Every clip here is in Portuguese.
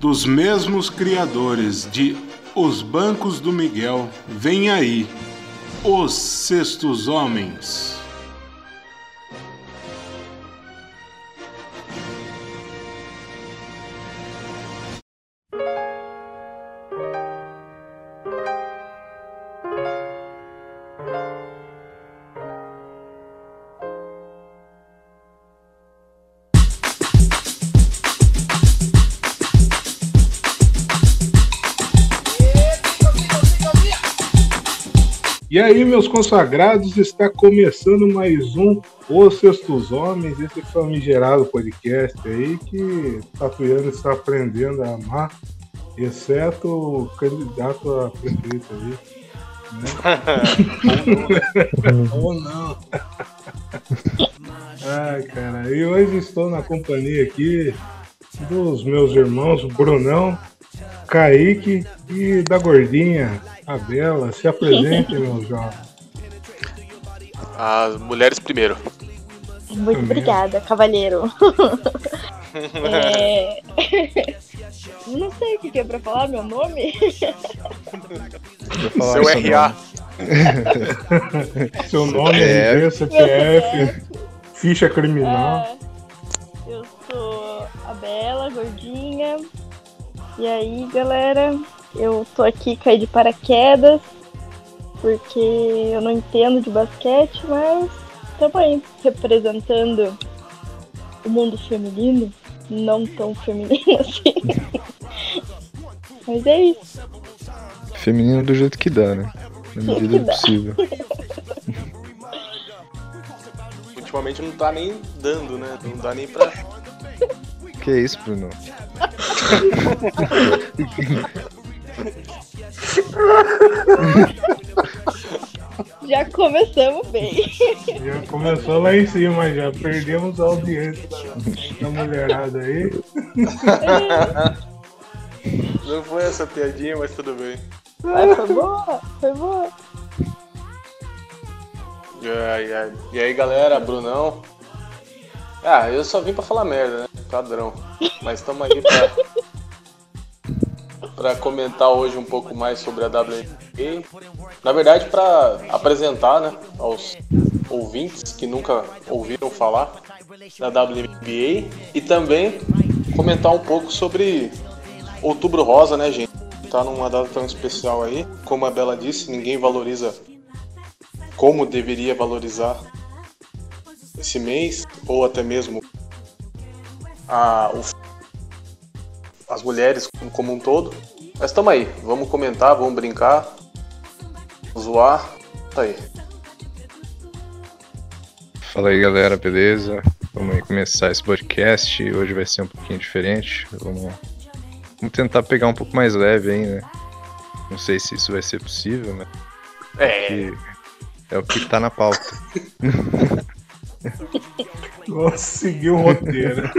dos mesmos criadores de Os Bancos do Miguel, vem aí Os Sextos Homens. Aí, meus consagrados, está começando mais um Os Sextos Homens, esse famigerado podcast aí que Tatuiano está aprendendo a amar, exceto o candidato a prefeito aí. Né? Ou não. Ai, cara, e hoje estou na companhia aqui dos meus irmãos, Brunão, Kaique e da gordinha, a Bela. Se apresente, meu jovem. As mulheres primeiro. Muito obrigada, cavalheiro. é... Não sei o que é pra falar meu nome. Seu RA. Seu nome, é, CPF, ficha criminal. É, eu sou a Bela, gordinha. E aí, galera, eu tô aqui caí de paraquedas porque eu não entendo de basquete, mas estamos aí representando o mundo feminino, não tão feminino assim. mas é isso. Feminino do jeito que dá, né? Na medida do possível. Ultimamente não tá nem dando, né? Não dá nem pra. Que é isso, Bruno? Já começamos bem. Já começou lá em cima, já perdemos a audiência da, da mulherada aí. Não foi essa piadinha, mas tudo bem. Mas foi boa, foi boa. E aí, galera, Brunão. Ah, eu só vim pra falar merda, né? Padrão. Mas estamos pra, pra comentar hoje um pouco mais sobre a WNBA. Na verdade, para apresentar né, aos ouvintes que nunca ouviram falar da WNBA e também comentar um pouco sobre Outubro Rosa, né, gente? Tá numa data tão especial aí. Como a Bela disse, ninguém valoriza como deveria valorizar esse mês, ou até mesmo a, o, as mulheres como um todo. Mas estamos aí, vamos comentar, vamos brincar, zoar, tá aí. Fala aí galera, beleza? Vamos começar esse podcast. Hoje vai ser um pouquinho diferente. Vamos, vamos tentar pegar um pouco mais leve aí, né? Não sei se isso vai ser possível, né? É. É o que tá na pauta. Vamos seguir o roteiro.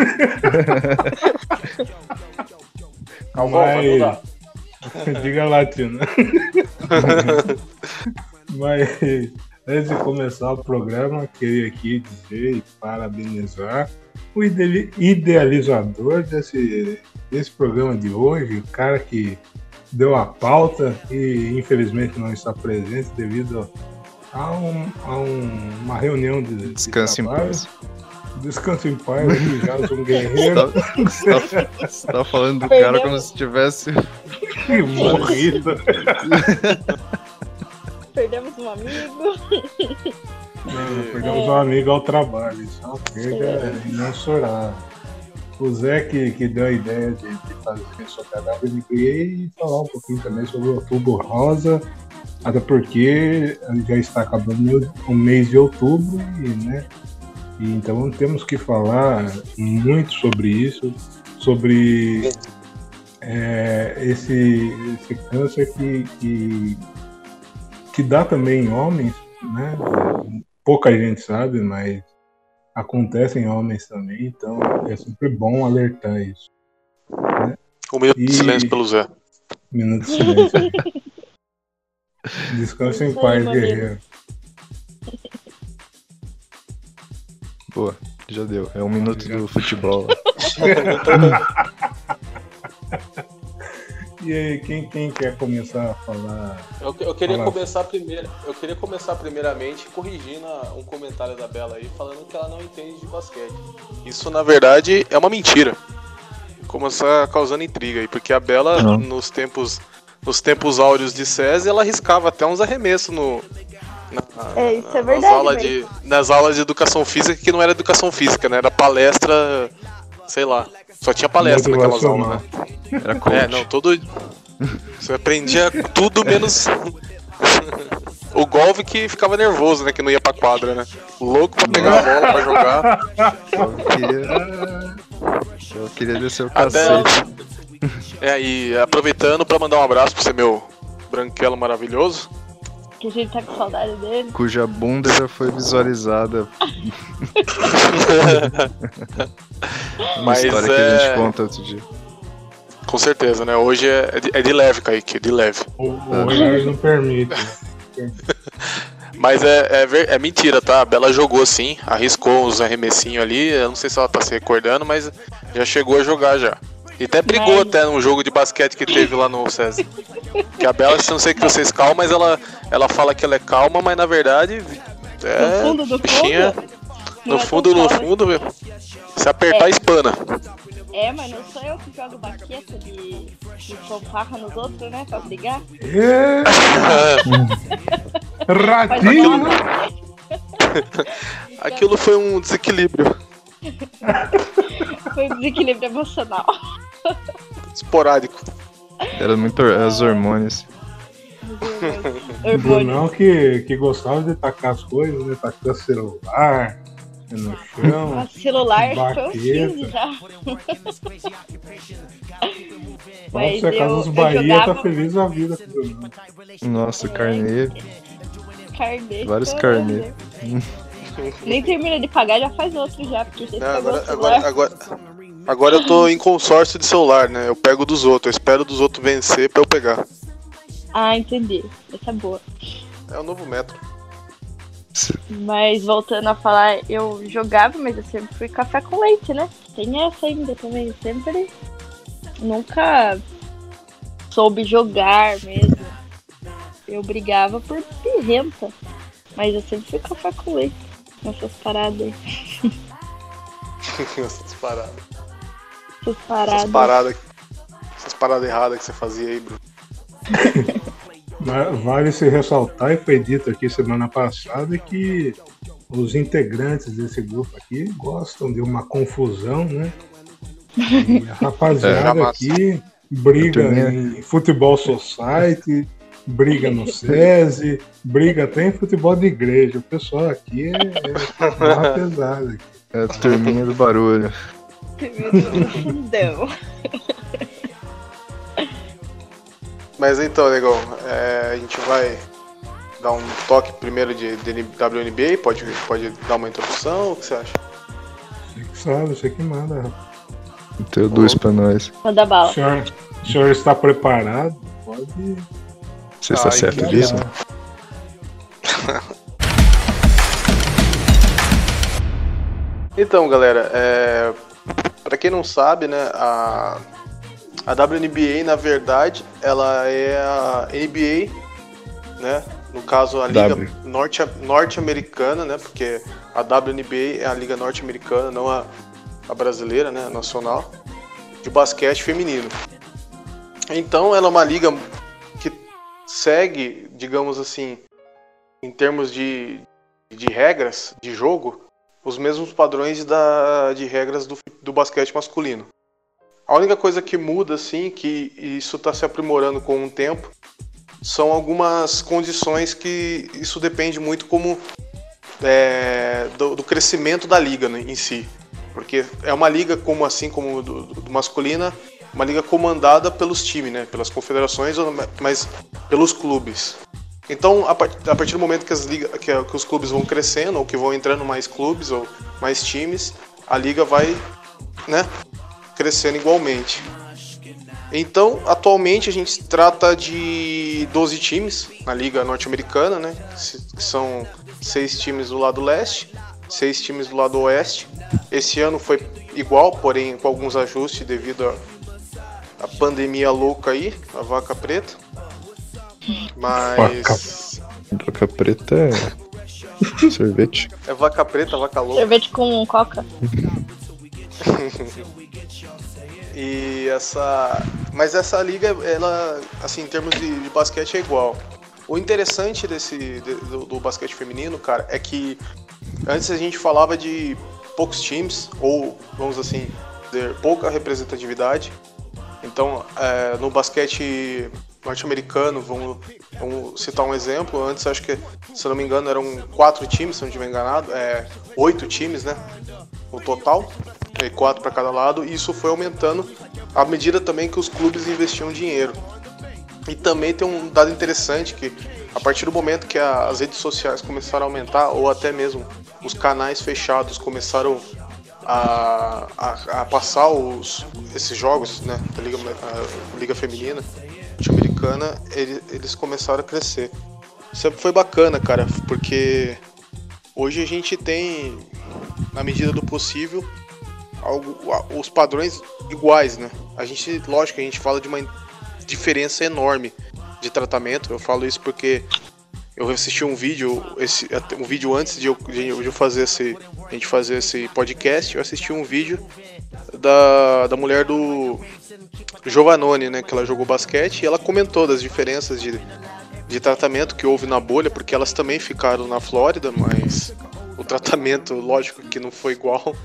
Calma, Mas- dá. Diga lá, Tina. Mas antes de começar o programa, queria aqui dizer e parabenizar o ide- idealizador desse, desse programa de hoje, o cara que deu a pauta e infelizmente não está presente devido a, um- a um- uma reunião de, de Descanse em paz. Descanse em paz, aqui, Jason Guerreiro. Você tá, você tá falando do cara como se tivesse. Morrido. Perdemos um amigo. Não, Perdemos um amigo ao trabalho, isso é uma perda imensurável. O Zé que, que deu a ideia de, de fazer sobre a WNBA e falar um pouquinho também sobre o Outubro Rosa, até porque já está acabando o mês de outubro e, né, e então temos que falar muito sobre isso, sobre é, esse, esse câncer que, que, que dá também em homens, né? pouca gente sabe, mas acontece em homens também, então é sempre bom alertar isso. Um minuto de E- silêncio pelo Zé. Minuto de silêncio. Descanse em paz, guerreiro. Boa, já deu. É um minuto do futebol. E aí, quem, quem quer começar a falar? Eu, eu queria Fala. começar primeiro. Eu queria começar primeiramente corrigindo um comentário da Bela aí, falando que ela não entende de basquete. Isso na verdade é uma mentira. Começar causando intriga aí, porque a Bela Não. nos tempos nos tempos áureos de SESI, ela arriscava até uns arremessos no na- É, isso é nas verdade aulas de nas aulas de educação física que não era educação física, né? Era palestra, sei lá. Só tinha palestra naquelas aulas, né? Era coach. É, não, todo. Você aprendia tudo menos. o golfe que ficava nervoso, né? Que não ia pra quadra, né? Louco pra pegar a bola pra jogar. Eu queria... Eu queria descer o Até. cacete. É, e aproveitando pra mandar um abraço pra você, meu branquelo maravilhoso. Que a gente tá com saudade dele. Cuja bunda já foi visualizada. Uma Mas história que a é- gente conta outro dia. Com certeza, né? Hoje é, é de, é de leve, Kaique, é de leve. O, o não permite. Mas é, é, ver- é mentira, tá? A Bela jogou sim, arriscou uns arremessinhos ali. Eu não sei se ela tá se recordando, mas já chegou a jogar já. E até brigou Mas- até num jogo de basquete que teve lá no César. Que a Bela, não sei que vocês calma, mas ela, ela fala que ela é calma, mas na verdade. É, no fundo, do bichinha, fundo. no não é fundo, no calma. fundo, meu. Se apertar, É. espana. É, mas não sou eu que jogo baqueta de, de fanfarra nos outros, né? Pra brigar. É, ratinho! Aquilo foi um desequilíbrio foi um desequilíbrio emocional. Esporádico. Era muito as hormônios. Hormônio. Brunão que, que gostava de tacar as coisas, né? Tacar celular no chão. Nossa, celular foi uns Baqueta. 15 já. Nossa, a Casas Bahia jogava tá feliz a vida com o Brunão. Nossa, carneiro. carnê. Vários carnê. Nem termina de pagar, já faz outro já, porque Não, o agora, agora, agora, agora eu tô em consórcio de celular, né? Eu pego dos outros, eu espero dos outros vencer pra eu pegar. Ah, entendi. Essa é boa. É o novo método. Mas voltando a falar, eu jogava, mas eu sempre fui café com leite, né? Tem essa ainda também. eu Sempre nunca soube jogar mesmo. Eu brigava por pirrenta. Mas eu sempre fui café com leite. Nessas paradas aí. Essas paradas. Essas Essas paradas. paradas. Essas paradas erradas que você fazia aí, Bruno. Vale se ressaltar, e foi dito aqui semana passada, que os integrantes desse grupo aqui gostam de uma confusão, né? E a É, rapaziada jamais. aqui briga em futebol society, briga no SESI, briga até em futebol de igreja. O pessoal aqui é, é aqui. É a turminha do barulho. Fundão. Mas então, negão, é, a gente vai dar um toque primeiro de, de WNBA, pode, pode dar uma introdução, o que você acha? Você que sabe, você que manda. Introduz pra nós. Manda O bala. senhor, o senhor está preparado? Pode. Você está Ai, certo disso? Então, galera, é, para quem não sabe, né, a, a WNBA, na verdade, ela é a NBA, né? No caso, a liga W. norte, norte-americana, né? Porque a WNBA é a liga norte-americana, não a, a brasileira, né? A nacional, de basquete feminino. Então, ela é uma liga que segue, digamos assim, em termos de, de regras de jogo, os mesmos padrões da, de regras do, do basquete masculino. A única coisa que muda, assim, que isso está se aprimorando com o tempo, são algumas condições que isso depende muito como é, do, do crescimento da liga né, em si. Porque é uma liga como assim como do, do masculina, uma liga comandada pelos times, né, pelas confederações, mas pelos clubes. Então, a, a partir do momento que, liga, que, que os clubes vão crescendo, ou que vão entrando mais clubes ou mais times, a liga vai né, crescendo igualmente. Então, atualmente a gente trata de 12 times na liga norte-americana, né? Que são seis times do lado leste, seis times do lado oeste. Esse ano foi igual, porém com alguns ajustes devido a pandemia louca aí, a vaca preta. Mas. Vaca preta é. sorvete. É vaca preta, vaca louca. Sorvete com coca. E essa. Mas essa liga, ela, assim, em termos de, de basquete é igual. O interessante desse de- do, do basquete feminino, cara, é que antes a gente falava de poucos times, ou vamos assim dizer, pouca representatividade. Então, é, no basquete norte-americano, vamos, vamos citar um exemplo. Antes, acho que, se não me engano, eram quatro times, se não estiver enganado, é, oito times, né? No total, e quatro para cada lado. E isso foi aumentando à medida também que os clubes investiam dinheiro. E também tem um dado interessante que a partir do momento que a- as redes sociais começaram a aumentar, ou até mesmo os canais fechados começaram a, a, a passar os, esses jogos né, da Liga, Liga Feminina norte-americana, ele- eles começaram a crescer. Sempre foi bacana, cara, porque hoje a gente tem, na medida do possível, algo, os padrões iguais, né? A gente, lógico, a gente fala de uma diferença enorme de tratamento. Eu falo isso porque eu assisti um vídeo, esse, um vídeo antes de eu, de eu fazer esse, a gente fazer esse podcast, eu assisti um vídeo da, da mulher do Giovanoni, né, que ela jogou basquete, e ela comentou das diferenças de, de tratamento que houve na bolha, porque elas também ficaram na Flórida, mas o tratamento, lógico que não foi igual.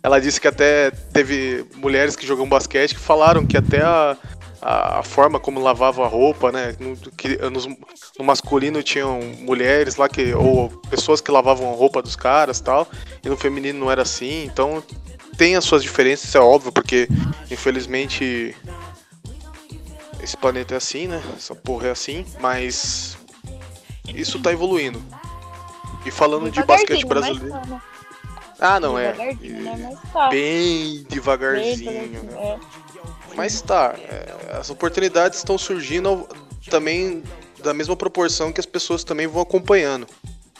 Ela disse que até teve mulheres que jogam basquete que falaram que até a, a, forma como lavava a roupa, né? No, que, nos- no masculino tinham mulheres lá que. ou pessoas que lavavam a roupa dos caras tal. E no feminino não era assim. Então tem as suas diferenças, isso é óbvio, porque infelizmente esse planeta é assim, né? Essa porra é assim, mas isso tá evoluindo. E falando de basquete Devagarzinho, brasileiro. tá, né? Ah, não, é. Devagarzinho, né? Tá. Bem Bem devagarzinho, né? devagarzinho, é. Mas tá, é, as oportunidades estão surgindo também da mesma proporção que as pessoas também vão acompanhando.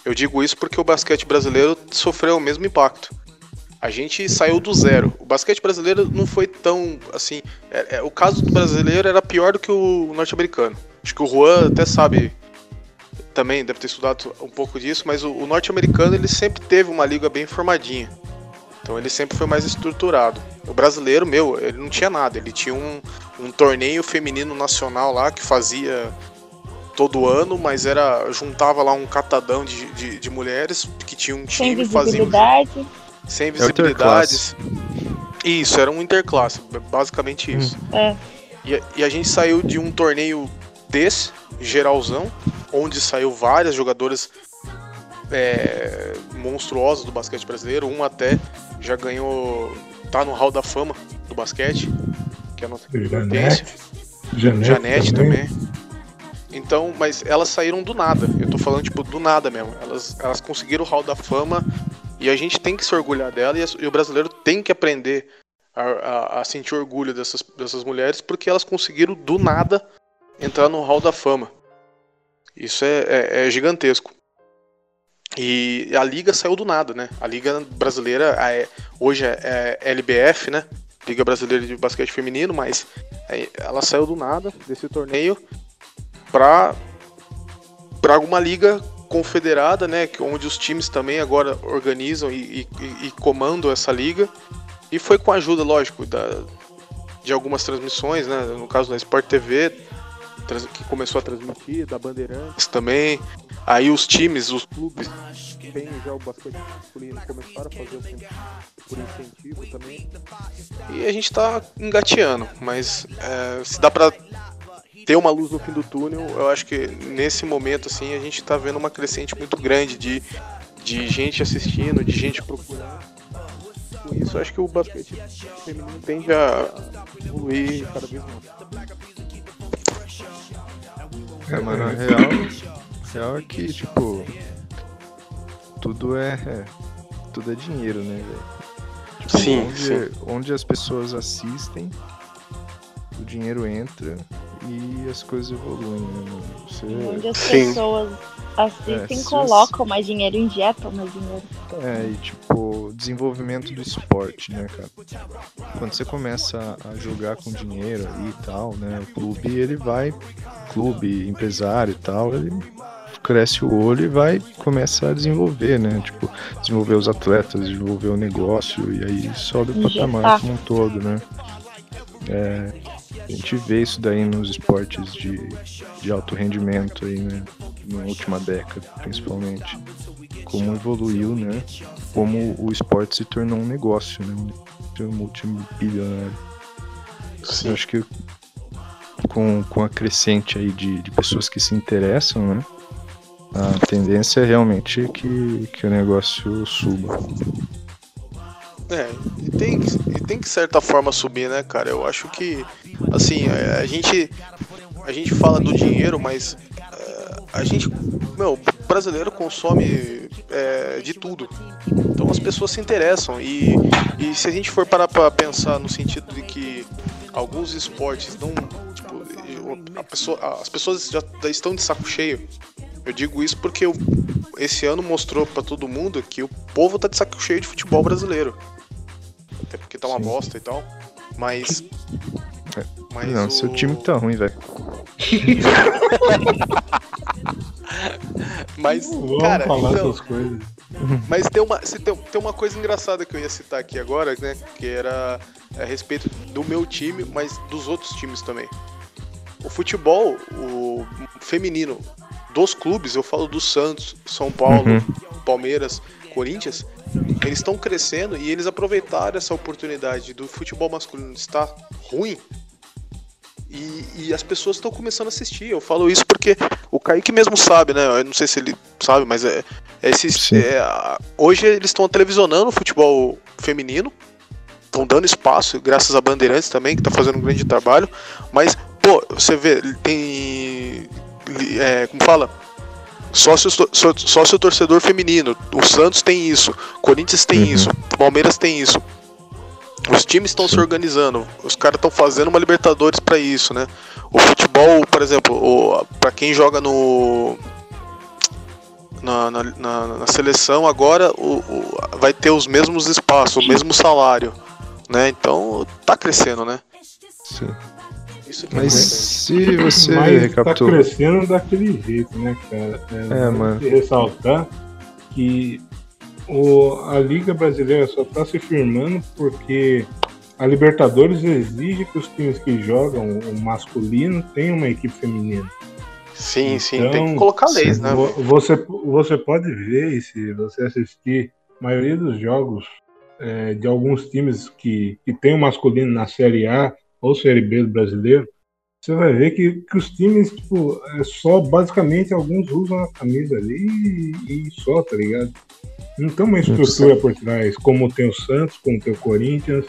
Eu digo isso porque o basquete brasileiro sofreu o mesmo impacto. A gente saiu do zero. O basquete brasileiro não foi tão assim. é- é, o caso do brasileiro era pior do que o norte-americano. Acho que o Juan até sabe também, deve ter estudado um pouco disso, mas o, o norte-americano ele sempre teve uma liga bem formadinha. Então ele sempre foi mais estruturado. O brasileiro, meu, ele não tinha nada. Ele tinha um, um torneio feminino nacional lá que fazia todo ano, mas era juntava lá um catadão de, de, de mulheres que tinham um Sem time, faziam visibilidade. sem É o visibilidades. Isso, era um interclasse, basicamente isso. É. E, e a gente saiu de um torneio desse, geralzão, onde saiu várias jogadoras é, monstruosas do basquete brasileiro. Uma até já ganhou. tá no hall da fama do basquete, que é a nossa Janete. Janete, Janete, também. Então, mas elas saíram do nada. Eu tô falando, tipo, do nada mesmo. Elas, elas conseguiram o hall da fama e a gente tem que se orgulhar dela e, as- e o brasileiro tem que aprender a, a- a sentir orgulho dessas, dessas mulheres porque elas conseguiram do nada entrar no hall da fama. Isso é, é- é gigantesco. E a liga saiu do nada, né? A liga brasileira a- hoje é, é LBF, né? Liga Brasileira de Basquete Feminino, mas é, ela saiu do nada desse torneio para para alguma liga confederada, né, que- onde os times também agora organizam e, e- e comandam essa liga. E foi com a ajuda, lógico, da, de algumas transmissões, né, no caso da Sport TV, que começou a transmitir, da Bandeirantes também. Aí os times, os clubes, tem já o basquete masculino, começaram a fazer o con- por incentivo também. E a gente tá engateando, mas é, se dá pra ter uma luz no fim do túnel, eu acho que nesse momento assim a gente tá vendo uma crescente muito grande de, de gente assistindo, de gente procurando. Com isso, eu acho que o basquete feminino tende a evoluir cada vez mais. É, mano, a real, a real é que, tipo, tudo é. Tudo é dinheiro, né, velho? Tipo, Sim, onde, sim. onde as pessoas assistem, o dinheiro entra e as coisas evoluem, né? Você... Onde as Sim. pessoas assistem, É, colocam mais dinheiro, injetam mais dinheiro. É, e tipo, desenvolvimento do esporte, né, cara? Quando você começa a jogar com dinheiro e tal, né? O clube, ele vai, clube, empresário e tal, ele cresce o olho e vai começa a desenvolver, né? Tipo, desenvolver os atletas, desenvolver o negócio e aí sobe o patamar como um todo, né? É, a gente vê isso daí nos esportes de, de alto rendimento aí, né? Na última década, principalmente. Como evoluiu, né? Como o esporte se tornou um negócio, né? Um multibilionário. Eu acho que com, com a crescente aí de, de pessoas que se interessam, né? A tendência é realmente que, que o negócio suba. É, e tem, e tem que, certa forma, subir, né, cara? Eu acho que, assim, a, a gente, a gente fala do dinheiro, mas é, a gente, meu, brasileiro consome é, de tudo. Então as pessoas se interessam. E, e se a gente for parar pra pensar no sentido de que alguns esportes não. Tipo, pessoa, as pessoas já, estão de saco cheio. Eu digo isso porque esse ano mostrou pra todo mundo que o povo tá de saco cheio de futebol brasileiro. Até porque tá uma Sim. bosta e tal. Mas. mas Não, o... seu time tá ruim, velho. Mas, Vamos cara, falar então, essas coisas. Mas tem uma, se tem, tem uma coisa engraçada que eu ia citar aqui agora, né? Que era a respeito do meu time, mas dos outros times também. O futebol, o feminino dos clubes, eu falo do Santos, São Paulo, Uhum. Palmeiras, Corinthians, eles estão crescendo e eles aproveitaram essa oportunidade do futebol masculino estar ruim e, e as pessoas estão começando a assistir. Eu falo isso porque o Kaique mesmo sabe, né? Eu não sei se ele sabe, mas é, é esse, é, hoje eles estão televisionando o futebol feminino, estão dando espaço, graças a Bandeirantes também, que tá fazendo um grande trabalho. Mas, pô, você vê, tem. é, como fala? Sócio, só- sócio torcedor feminino. O Santos tem isso, Corinthians tem Uhum. isso, Palmeiras tem isso. Os times estão se organizando, os caras estão fazendo uma Libertadores pra isso, né? O futebol, por exemplo, para quem joga no na, na, na- na seleção agora o, o- vai ter os mesmos espaços, o mesmo salário, né? Então tá crescendo, né? Sim. Isso que é Mas se você Mas tá recapitular. crescendo daquele jeito, né, cara? É, vale mano. ressaltar que o, a Liga Brasileira só tá se firmando porque a Libertadores exige que os times que jogam o masculino tenham uma equipe feminina. Sim, sim, Então, tem que colocar leis, né? Vo- Você, você pode ver, e se você assistir, a maioria dos jogos é, de alguns times que, que tem o masculino na Série A ou Série B do brasileiro, você vai ver que, que os times, tipo, é só basicamente alguns usam a camisa ali e, e só, tá ligado? Não tem uma estrutura por trás, como tem o Santos, como tem o Corinthians.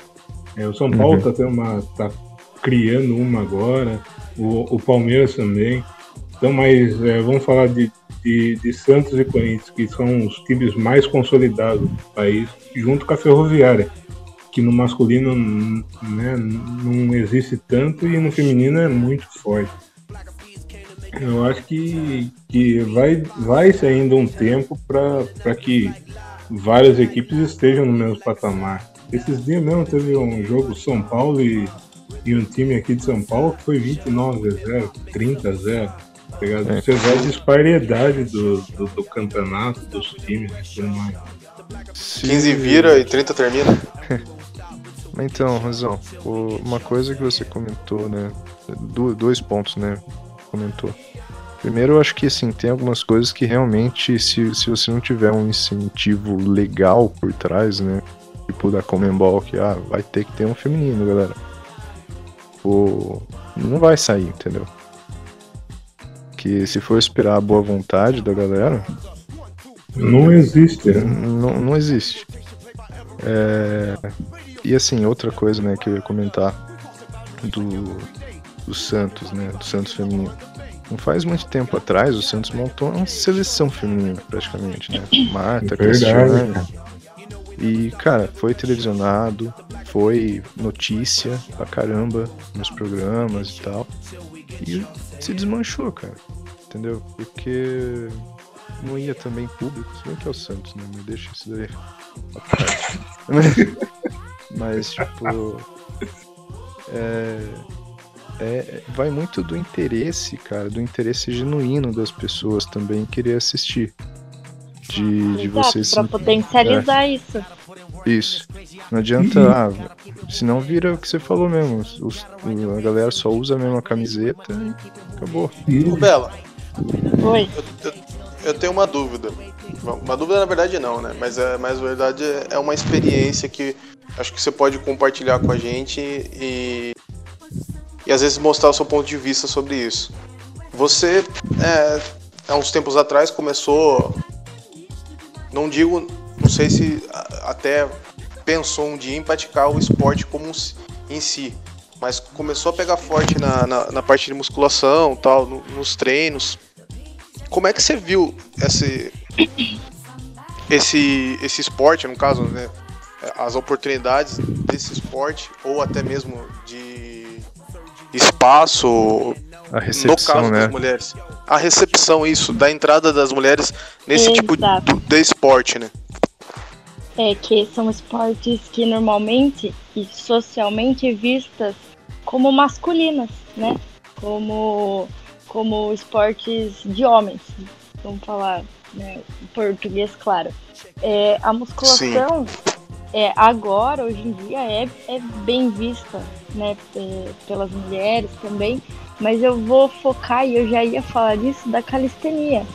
É, o São Paulo Uhum. tá, tendo uma, tá criando uma agora, o, o Palmeiras também. Então, mas é, vamos falar de, de, de Santos e Corinthians, que são os times mais consolidados do país, junto com a Ferroviária, que no masculino né, não existe tanto e no feminino é muito forte. Eu acho que, que vai, vai ser ainda um tempo para que várias equipes estejam no mesmo patamar. Esses dias mesmo teve um jogo São Paulo e, e um time aqui de São Paulo que foi 29 a 0, 30 a 0. tá ligado? É. Você vê a disparidade do, do, do campeonato, dos times e tudo mais. se- 15 vira e 30 termina. Mas Então, Razão, uma coisa que você comentou, né? do- dois pontos, né? Comentou. Primeiro, eu acho que assim, tem algumas coisas que realmente, se, se você não tiver um incentivo legal por trás, né? Tipo da Comembol, que ah, vai ter que ter um feminino, galera. Pô, não vai sair, entendeu? Que se for esperar a boa vontade da galera, Não existe, né? não, não existe. É, E assim, outra coisa né, que eu ia comentar do, do Santos, né? Do Santos feminino. Não faz muito tempo atrás o Santos montou uma seleção feminina, praticamente, né? Marta, Verdade, Cristiane. E, cara, foi televisionado, foi notícia pra caramba nos programas e tal. E se desmanchou, cara. Entendeu? Porque não ia também público, se bem que é o Santos, né? Mas deixa isso daí. Mas, tipo. É, é, vai muito do interesse, cara, do interesse genuíno das pessoas também querer assistir. De, de você Pra potencializar é. isso. Isso. Não adianta, ah, senão vira o que você falou mesmo. Os, a galera só usa a mesma camiseta e acabou. Ô, Bela. Oi. Eu, eu, eu, tenho uma dúvida. Uma dúvida na verdade não, né? Mas, é, mas na verdade é uma experiência que acho que você pode compartilhar com a gente e, e às vezes mostrar o seu ponto de vista sobre isso. Você, é, há uns tempos atrás, começou não digo, não sei se até pensou um dia em praticar o esporte como em si, mas começou a pegar forte na, na, na parte de musculação, tal, no, nos treinos. Como é que você viu esse, esse, esse esporte, no caso, né, as oportunidades desse esporte ou até mesmo de espaço a recepção, no caso né? das mulheres. A recepção, isso, da entrada das mulheres nesse Exato. tipo de esporte, né? É que são esportes que normalmente e socialmente vistas como masculinas, né? Como, como esportes de homens, vamos falar né, em português, claro. É, a musculação, é, agora, hoje em dia, é, é bem vista né, pelas mulheres também, mas eu vou focar, e eu já ia falar disso, da calistenia.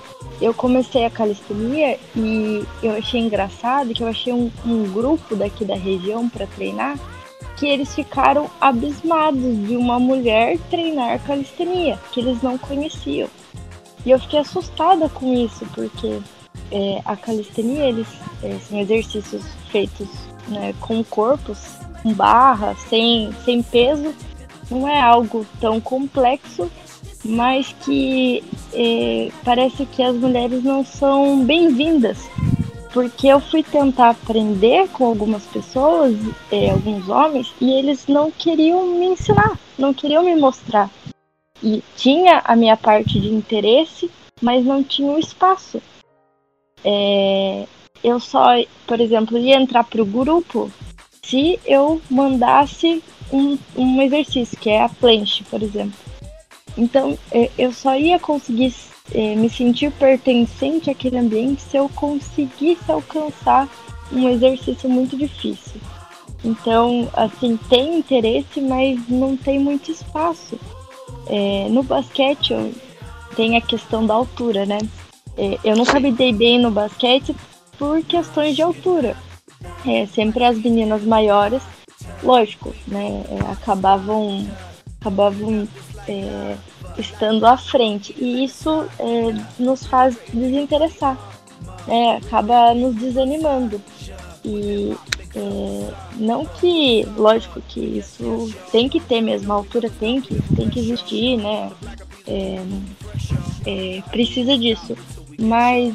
Eu comecei a calistenia e eu achei engraçado que eu achei um, um grupo daqui da região para treinar que eles ficaram abismados de uma mulher treinar calistenia, que eles não conheciam. E eu fiquei assustada com isso, porque é, a calistenia eles é, são exercícios feitos né, com corpos, com barra, sem, sem peso, não é algo tão complexo, mas que é, parece que as mulheres não são bem-vindas. Porque eu fui tentar aprender com algumas pessoas, é, alguns homens, e eles não queriam me ensinar, não queriam me mostrar. E tinha a minha parte de interesse, mas não tinha o espaço. É, eu só, por exemplo, ia entrar para o grupo se eu mandasse um, um exercício, que é a planche, por exemplo. Então, é, eu só ia conseguir é, me sentir pertencente àquele ambiente se eu conseguisse alcançar um exercício muito difícil. Então, assim, tem interesse, mas não tem muito espaço. É, no basquete tem a questão da altura, né? É, eu nunca me dei bem no basquete por questões de altura. É, sempre as meninas maiores lógico, né, é, acabavam, acabavam é, estando à frente. E isso é, nos faz desinteressar, né, acaba nos desanimando. E é, não que, lógico que isso tem que ter mesmo, a altura tem que, tem que existir, né? É, é, precisa disso. Mas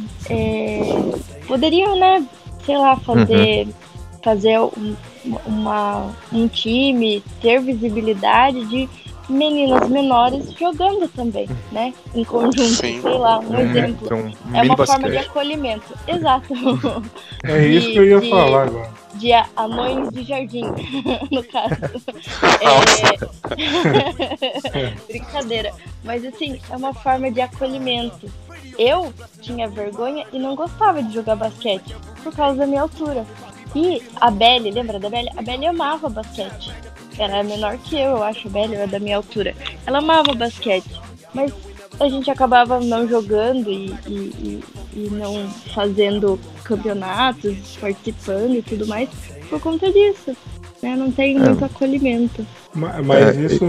poderiam, né, sei lá, fazer, uhum. fazer um, uma, um time, ter visibilidade de meninas menores jogando também, né? Em conjunto, Sim. sei lá, um é, exemplo. Então, é uma forma de acolhimento. Exato. É isso de, que eu ia de, falar agora. De anões de jardim, no caso. É... Brincadeira. Mas assim, é uma forma de acolhimento. Eu tinha vergonha e não gostava de jogar basquete por causa da minha altura. E a Belly, lembra da Belly? A Belly amava basquete. Ela é menor que eu, eu acho, Belly era da minha altura. Ela amava basquete. Mas a gente acabava não jogando e, e, e, e não fazendo campeonatos, participando e tudo mais por conta disso. Né? Não tem é. muito acolhimento. Mas, mas é, isso,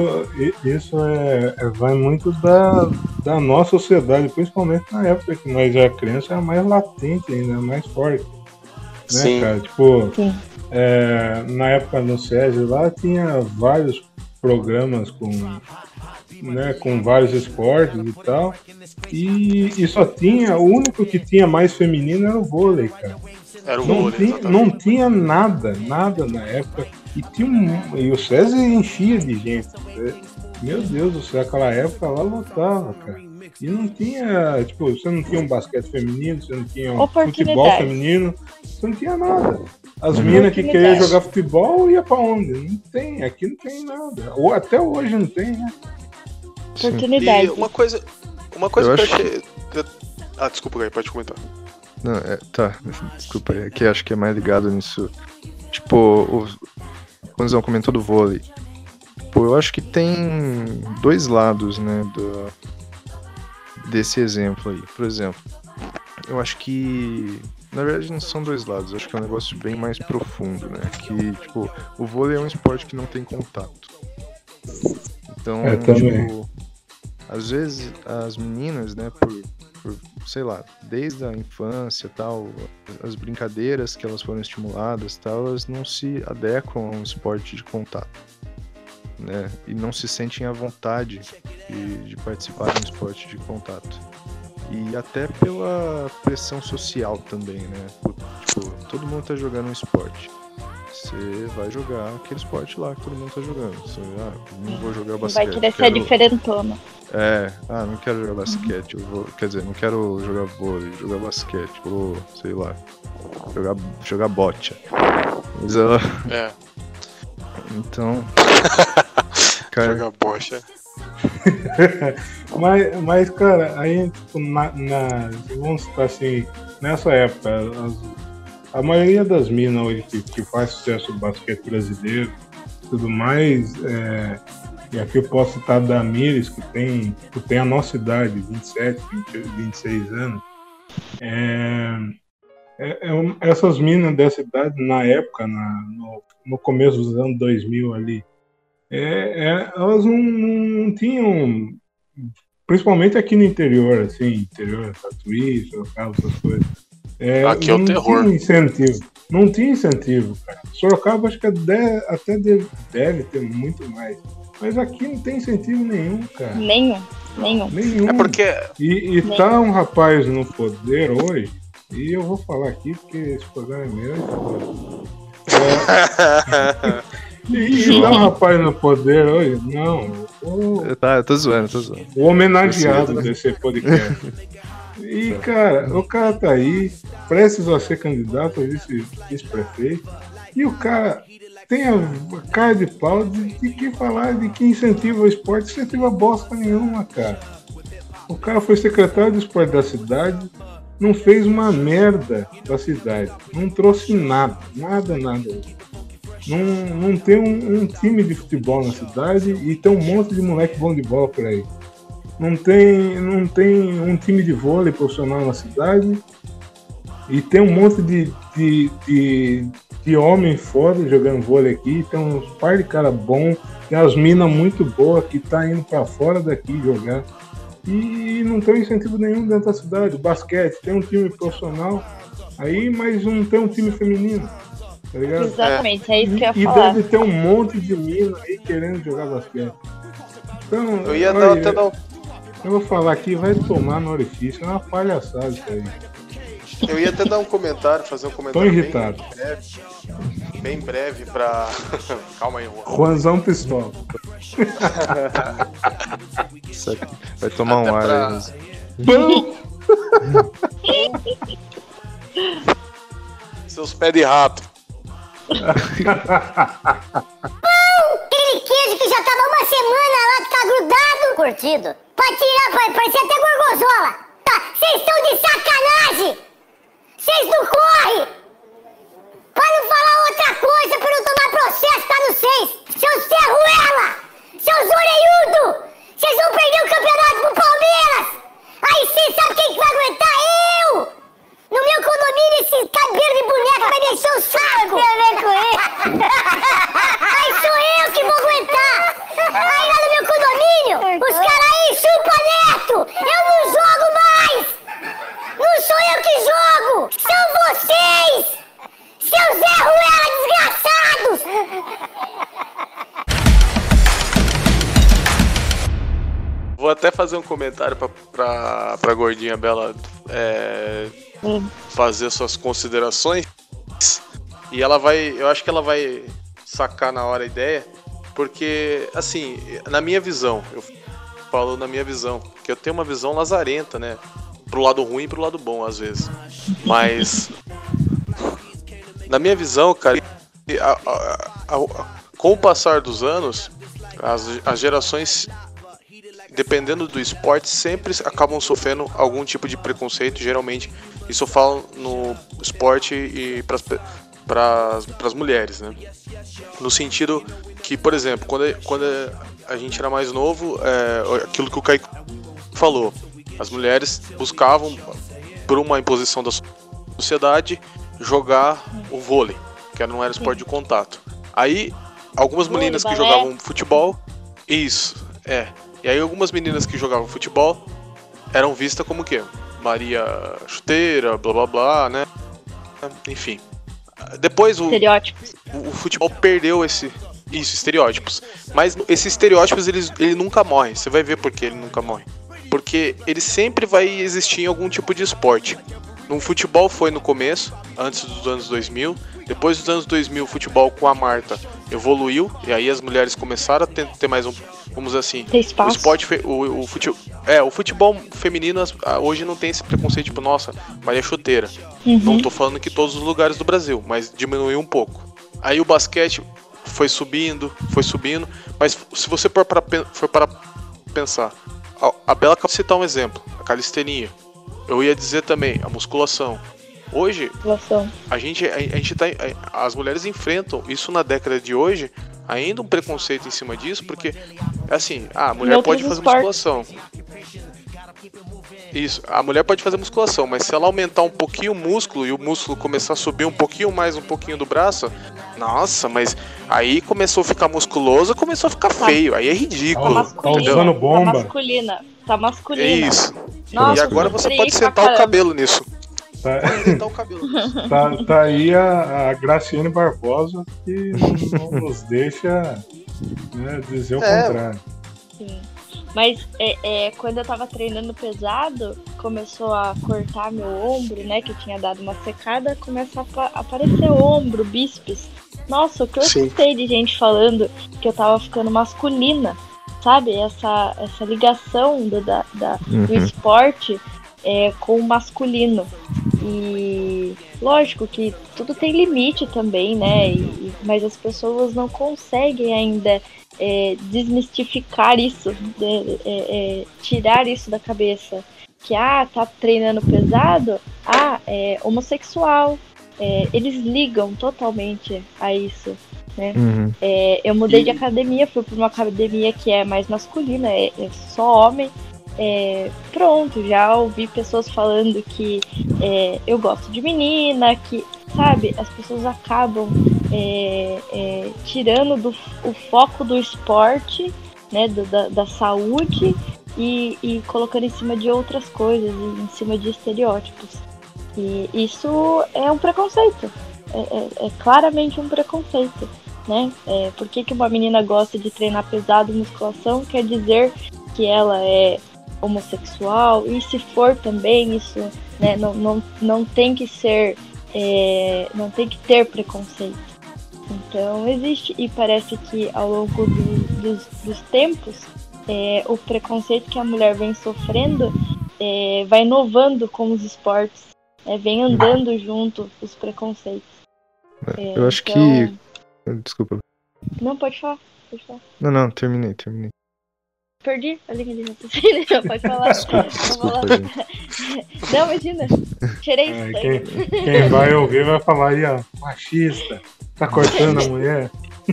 isso é, é, vai muito da, da nossa sociedade, principalmente na época que nós já criança, era mais latente ainda, mais forte né, Sim. cara? Tipo, é, na época no SESI lá tinha vários programas com, né, com vários esportes e tal. E, e só tinha, o único que tinha mais feminino era o vôlei, cara. Era o não vôlei, tinha, não tinha nada, nada na época. E, tinha um, e o SESI enchia de gente. Né? Meu Deus do céu, aquela época lá lotava, cara. E não tinha, tipo, você não tinha um basquete feminino, você não tinha um futebol feminino, você não tinha nada. As minas que queriam jogar futebol ia pra onde? Não tem, aqui não tem nada. Ou até hoje não tem, né? Oportunidade. E uma coisa, uma coisa eu que eu achei. Ah, desculpa, Gai, pode comentar. Não, é, tá, desculpa, é que acho que é mais ligado nisso. Tipo, o, quando Zão comentou do vôlei. Pô, eu acho que tem dois lados, né, do, desse exemplo aí. Por exemplo, eu acho que na verdade não são dois lados, acho que é um negócio bem mais profundo, né? Que, tipo, o vôlei é um esporte que não tem contato. Então, é, tipo, às vezes as meninas, né, por, por, sei lá, desde a infância tal, as brincadeiras que elas foram estimuladas tal, elas não se adequam a um esporte de contato. Né, e não se sentem à vontade de, de participar de um esporte de contato. E até pela pressão social também, né? Tipo, todo mundo tá jogando um esporte. Você vai jogar aquele esporte lá que todo mundo tá jogando. Você, ah, não vou jogar basquete. Vai querer quero... ser diferentona. É, ah, não quero jogar basquete, eu vou. Quer dizer, não quero jogar vôlei, jogar basquete, vou, sei lá, jogar, jogar bote. Mas ela. É. Então. cara... Jogar bocha. mas, mas, cara, aí, tipo, na, na, vamos citar assim, nessa época, as, a maioria das minas hoje que, que faz sucesso no basquete brasileiro tudo mais, é, e aqui eu posso citar da Mires, que tem, que tem a nossa idade, 27, 20, 26 anos. É, é, é, essas minas dessa idade, na época, na, no, no começo dos anos 2000 ali, é, é, elas não, não, tinham, principalmente aqui no interior, assim, interior, Tatuí, Sorocaba, essas coisas. É, aqui é o terror. Tinha incentivo. Não tinha incentivo, cara. Sorocaba acho que deve, até deve, deve ter muito mais. Mas aqui não tem incentivo nenhum, cara. Nenhum, nenhum. Nenhum. É porque. E, e tá um rapaz no poder hoje, e eu vou falar aqui porque esse programa é meu. É, e, um rapaz no poder hoje? Não. O, tá, eu tô zoando, tô zoando. O homenageado desse podcast. E, cara, o cara tá aí, prestes a ser candidato a vice-prefeito, e o cara tem a cara de pau de, de que falar de que incentiva o esporte, incentiva bosta nenhuma, cara. O cara foi secretário de esporte da cidade, não fez uma merda da cidade, não trouxe nada, nada, nada. Não, não tem um, um, time de futebol na cidade e tem um monte de moleque bom de bola por aí. Não tem, não tem um time de vôlei profissional na cidade e tem um monte de, de, de, de homem foda jogando vôlei aqui, tem uns par de cara bom, tem as minas muito boas que tá indo para fora daqui jogar. E não tem incentivo nenhum dentro da cidade. Basquete, tem um time profissional aí, mas não tem um time feminino. Tá ligado? Exatamente, é isso que eu ia e, falar. E deve ter um monte de mina aí querendo jogar basquete. Então, eu ia dar, até dar Eu vou falar aqui, vai tomar no orifício, é uma palhaçada isso aí. Eu ia até dar um comentário, fazer um comentário. Tô irritado. Bem breve, bem breve pra. Calma aí, Juan. Juanzão Pistola. Vai tomar um ar pra... aí. Bom! Seus pés de rato. Aquele queijo que já tava uma semana lá que tá grudado. Curtido. Pra tirar, pra, parecia até gorgonzola. Tá, vocês estão de sacanagem! Vocês não correm! Pra não falar outra coisa, pra não tomar processo pra vocês! Seus ferruela! Seus orelhudo! Vocês vão perder o campeonato pro Palmeiras! Aí vocês sabem quem que vai aguentar? Eu! No meu condomínio, esse cabelo de boneca vai deixar o saco! Tem a ver com isso? Aí sou eu que vou aguentar! Aí lá no meu condomínio, os caras aí chupa neto! Eu não jogo mais! Não sou eu que jogo! São vocês! Seus Zé Ruela desgraçados! Vou até fazer um comentário pra, pra, pra gordinha Bela é, Fazer suas considerações. E ela vai. Eu acho que ela vai sacar na hora a ideia. Porque, assim, na minha visão, eu falo na minha visão, que eu tenho uma visão lazarenta, né? Pro lado ruim e pro lado bom, às vezes. Mas. Na minha visão, cara, a- a- a- com o passar dos anos, as, as gerações, dependendo do esporte, sempre acabam sofrendo algum tipo de preconceito. Geralmente, isso eu falo no esporte e para as mulheres, né? No sentido que, por exemplo, quando, quando a gente era mais novo, é, aquilo que o Kaique falou, as mulheres buscavam, por uma imposição da sociedade, jogar o vôlei, que não era esporte de contato. Aí, algumas meninas que jogavam futebol, isso, é. E aí, algumas meninas que jogavam futebol eram vistas como o quê? Maria Chuteira, blá blá blá, né? Enfim. Depois o, Estereótipos. o, o futebol perdeu esse isso, estereótipos. Mas esses estereótipos eles, ele nunca morre. Você vai ver por que ele nunca morre. Porque ele sempre vai existir em algum tipo de esporte. No futebol foi no começo, antes dos anos 2000. Depois dos anos 2000, o futebol com a Marta evoluiu. E aí as mulheres começaram a ter, ter mais um, vamos assim, Tem o espaço. esporte, fe- o, o futebol, é, o futebol feminino ah, hoje não tem esse preconceito, tipo, nossa, Maria Chuteira. Uhum. Não tô falando que todos os lugares do Brasil, mas diminuiu um pouco. Aí o basquete foi subindo, foi subindo, mas se você for para for para pensar, a, a Bela acabou de citar um exemplo, a calistenia. Eu ia dizer também a musculação. Hoje População. a gente, a, a gente tá, a- as mulheres enfrentam isso na década de hoje, ainda um preconceito em cima disso, porque assim, ah, a mulher pode fazer esportes. musculação. Isso, a mulher pode fazer musculação, mas se ela aumentar um pouquinho o músculo e o músculo começar a subir um pouquinho mais, um pouquinho do braço, nossa, mas aí começou a ficar musculoso, começou a ficar feio, aí é Tá ridículo. Tá masculina. usando bomba? Tá masculina. Tá É masculina. isso. Nossa, e agora você pode pra sentar o cabelo nisso. Tá, nisso. tá, tá aí a, a Graciane Barbosa que não nos deixa né, dizer o É. contrário. Sim. Mas é, é, quando eu tava treinando pesado, começou a cortar meu ombro, né? Que eu tinha dado uma secada, começa a apa- aparecer ombro, bíceps. Nossa, o que eu escutei de gente falando que eu tava ficando masculina, sabe? Essa, essa ligação do, da, da- do Uhum. esporte é, com o masculino. E lógico que tudo tem limite também, né? E- mas as pessoas não conseguem ainda é, desmistificar isso, de- é, é, tirar isso da cabeça. Que, ah, tá treinando pesado, ah, é homossexual. É, eles ligam totalmente a isso. Uhum. É, eu mudei de E- academia, fui para uma academia que é mais masculina, é, é só homem. É, pronto, já ouvi pessoas falando que é, eu gosto de menina, que, sabe, as pessoas acabam é, é, tirando do, o foco do esporte, né, do- da, da saúde e, e colocando em cima de outras coisas, em cima de estereótipos. E isso é um preconceito, é, é- é claramente um preconceito né? Por que, que uma menina gosta de treinar pesado musculação quer dizer que ela é homossexual e se for também isso né, não, não, não tem que ser é, não tem que ter preconceito então existe e parece que ao longo do- dos, dos tempos é, o preconceito que a mulher vem sofrendo é, vai inovando com os esportes é, vem andando junto os preconceitos É, Eu acho então- que. Desculpa. não pode falar pode falar Não, não, terminei, terminei. Perdi a linha de raciocínio. Pode falar. Desculpa. Não, imagina. Tirei É, isso quem, daí. quem vai ouvir vai falar aí, ó, machista, tá cortando a mulher.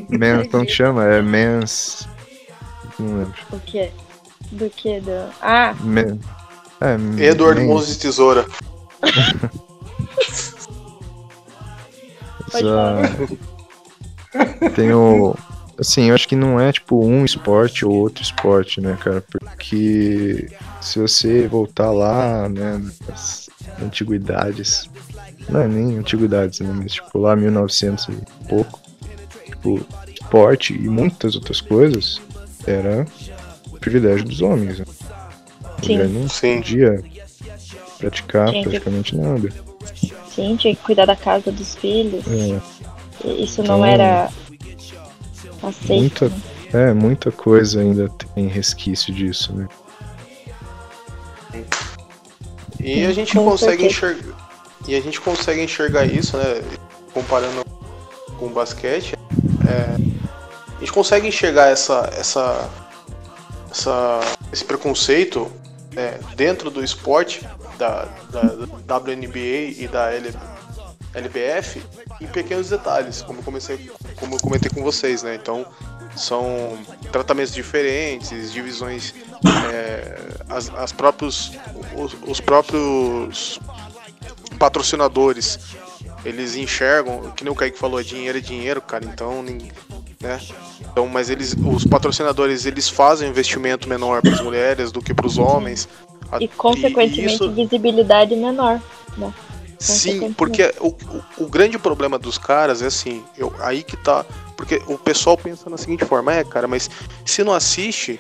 Mans, como que chama? É Mans. Não lembro. O quê? Do que? Do... Ah, Man... É, Eduardo Mans. Mãos de Tesoura. Pode Tem o. Assim, eu acho que não é tipo um esporte ou outro esporte, né, cara? Porque se você voltar lá, né, nas antiguidades. Não é nem antiguidades, né? Mas tipo lá 1900 e pouco. Tipo, esporte e muitas outras coisas era privilégio dos homens. Né? A Sim. mulher não Sim. podia praticar que- praticamente nada. sim, tinha que cuidar da casa dos filhos. É. Isso não Então- era. Aceito. Muita, é, muita coisa ainda tem resquício disso, né? E a gente Com consegue enxergar. E a gente consegue enxergar isso, né? Comparando com o basquete. é, a gente consegue enxergar essa, essa, essa, esse preconceito né, dentro do esporte, da, da WNBA e da L, LBF, em pequenos detalhes, como eu, comecei, como eu comentei com vocês, né? Então, são tratamentos diferentes, divisões, é, as, as próprios, os, os próprios patrocinadores, eles enxergam, que nem o Kaique falou, dinheiro é dinheiro, cara, então, né? Então, mas eles, os patrocinadores, eles fazem um investimento menor para as mulheres do que para os homens. A- E consequentemente isso- visibilidade menor. Né? Sim, porque o, o, o grande problema dos caras é assim, eu, aí que tá. Porque o pessoal pensa na seguinte forma, é, cara, mas se não assiste,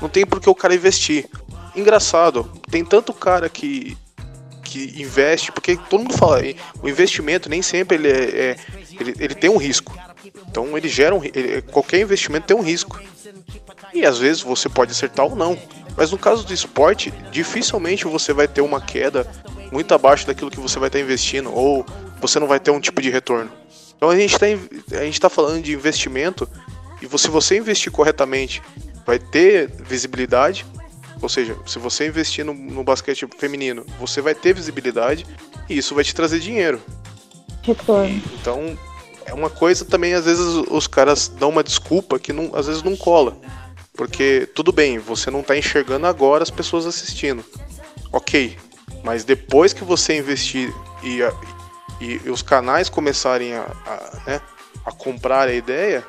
não tem por que o cara investir. Engraçado, tem tanto cara que, que investe, porque todo mundo fala, o investimento nem sempre ele é. é- ele, ele tem um risco. Então ele gera um. ele- qualquer investimento tem um risco. E às vezes você pode acertar ou não. Mas no caso do esporte, dificilmente você vai ter uma queda muito abaixo daquilo que você vai estar investindo, ou você não vai ter um tipo de retorno. Então a gente está tá falando de investimento, e se você investir corretamente, vai ter visibilidade. Ou seja, se você investir no, no basquete feminino, você vai ter visibilidade e isso vai te trazer dinheiro. Retorno. Então, é uma coisa também, às vezes os caras dão uma desculpa que não, às vezes não cola. Porque tudo bem, você não tá enxergando agora as pessoas assistindo. Ok. Mas depois que você investir e, a- e, os canais começarem a, a, né, a comprar a ideia,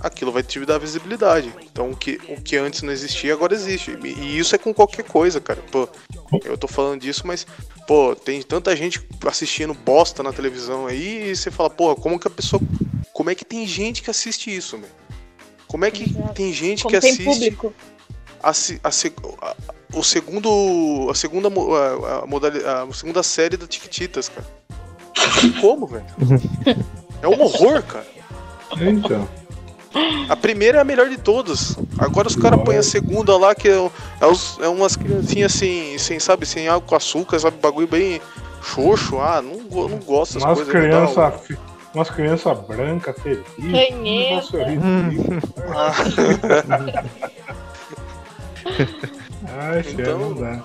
aquilo vai te dar visibilidade. Então o que, o que antes não existia, agora existe. E, e isso é com qualquer coisa, cara. Pô, eu tô falando disso, mas, pô, tem tanta gente assistindo bosta na televisão aí e você fala, porra, como que a pessoa. Como é que tem gente que assiste isso, meu? Como é que Exato. tem gente Como que tem assiste público. a, a a- o segundo. A segunda, mo- a, a a segunda série da Tiquititas, cara? Não tem como, velho? É um horror, cara. Então, A primeira é a melhor de todas. Agora os caras põem a segunda lá, que é, é, os- é umas criancinhas assim, sem, sabe, sem água com açúcar, sabe? Bagulho bem xoxo. Ah, não, não gosto dessas umas coisas. me um- umas crianças brancas, felizes. Ranhenta. um ridículo. Ah, Ai, chefe, Então- não dá.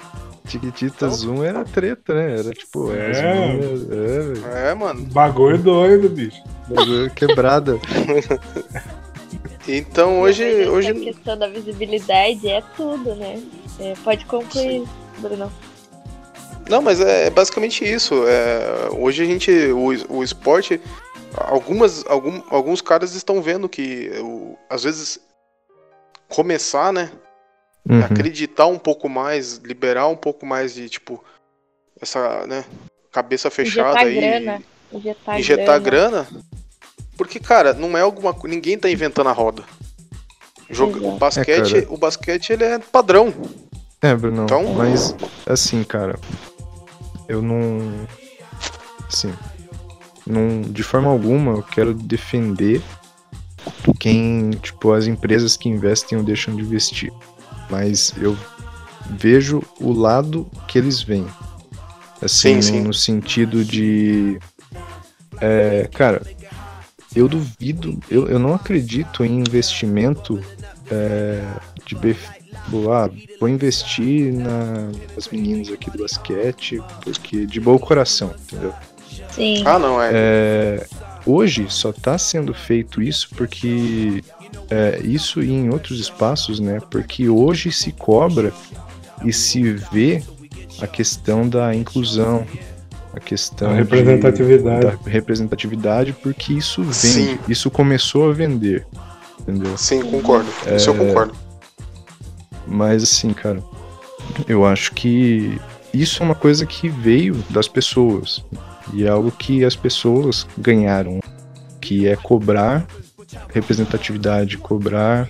Tiquititas 1 era treta, né? Era tipo, É. meninas, é, velho, é, mano. Bagulho doido, bicho. bagulho quebrada. Então hoje. Mas hoje questão da visibilidade é tudo, né? É, pode concluir, Bruno. Não, mas é basicamente isso. É, hoje a gente. O, o esporte. Algumas, algum, alguns caras estão vendo que o- às vezes começar, né? Uhum. acreditar um pouco mais, liberar um pouco mais de tipo essa, né, cabeça fechada Injetar aí, grana. Injetar, injetar grana. grana. Porque cara, não é alguma ninguém tá inventando a roda. Joga, o basquete, É, o basquete ele é padrão. É, Bruno, Então- mas assim, cara, eu não. Assim, não, de forma alguma eu quero defender quem, tipo, as empresas que investem ou deixam de investir. Mas eu vejo o lado que eles veem. Assim, Sim, sim. no sentido de. É, cara, eu duvido, eu, eu não acredito em investimento é, de bef- ah, vou investir na- nas meninas aqui do basquete, porque de bom coração, entendeu? Sim. Ah, não é. É, hoje só está sendo feito isso porque é, isso e em outros espaços, né? Porque hoje se cobra e se vê a questão da inclusão, a questão A de- representatividade. da representatividade, porque isso vende, Sim. isso começou a vender, entendeu? Sim, concordo. Isso eu concordo. Mas assim, cara, eu acho que isso é uma coisa que veio das pessoas. E é algo que as pessoas ganharam. Que é cobrar representatividade, cobrar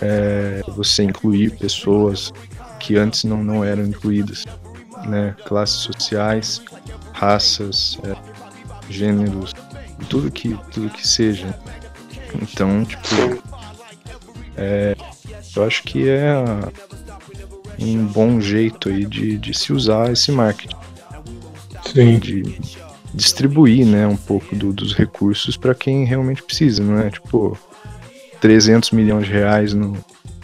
é, você incluir pessoas que antes não, não eram incluídas. Né? Classes sociais, raças, é, gêneros, tudo que, tudo que seja. Então, tipo, é, eu acho que é um bom jeito aí de, de se usar esse marketing. Sim. De distribuir, né, um pouco do, dos recursos para quem realmente precisa, não é? Tipo, 300 milhões de reais no,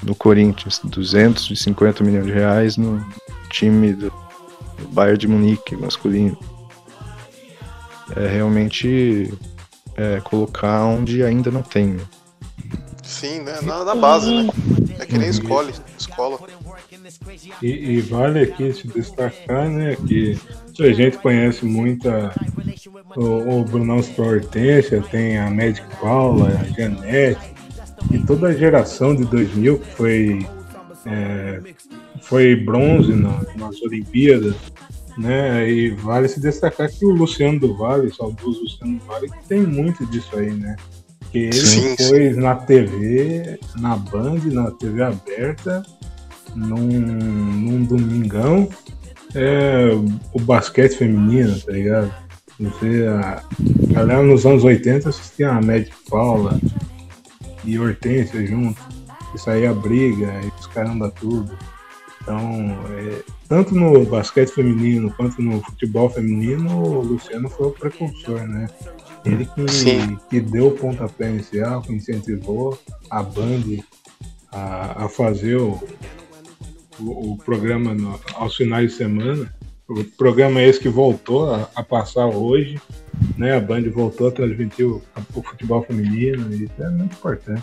no Corinthians, 250 milhões de reais no time do, do Bayern de Munique masculino. É realmente é, colocar onde ainda não tem. né? Sim, né? Na, na base, né? É que nem escola. escola. E, e vale aqui se destacar, né, que a gente conhece muita o, o Brunão Hortência, tem a Magic Paula, a Janete, e toda a geração de 2000 que foi, é, foi bronze na- nas Olimpíadas, né? E vale se destacar que o Luciano do Vale, o saudoso Luciano do Vale, tem muito disso aí, né? Que ele Sim, foi na TV, na Band, na TV aberta, num, num domingão, é, o basquete feminino, tá ligado? Você, a galera nos anos 80 assistia a Magic Paula e Hortência junto. Isso aí a briga, e os caramba tudo. Então, é, tanto no basquete feminino quanto no futebol feminino, o Luciano foi o precursor, né? Ele que, que deu o pontapé inicial, que incentivou a Band a, a fazer o, o, o programa no- aos finais de semana. O programa esse que voltou a, a passar hoje, né? A Band voltou a transmitir o, o futebol feminino, e isso é muito importante.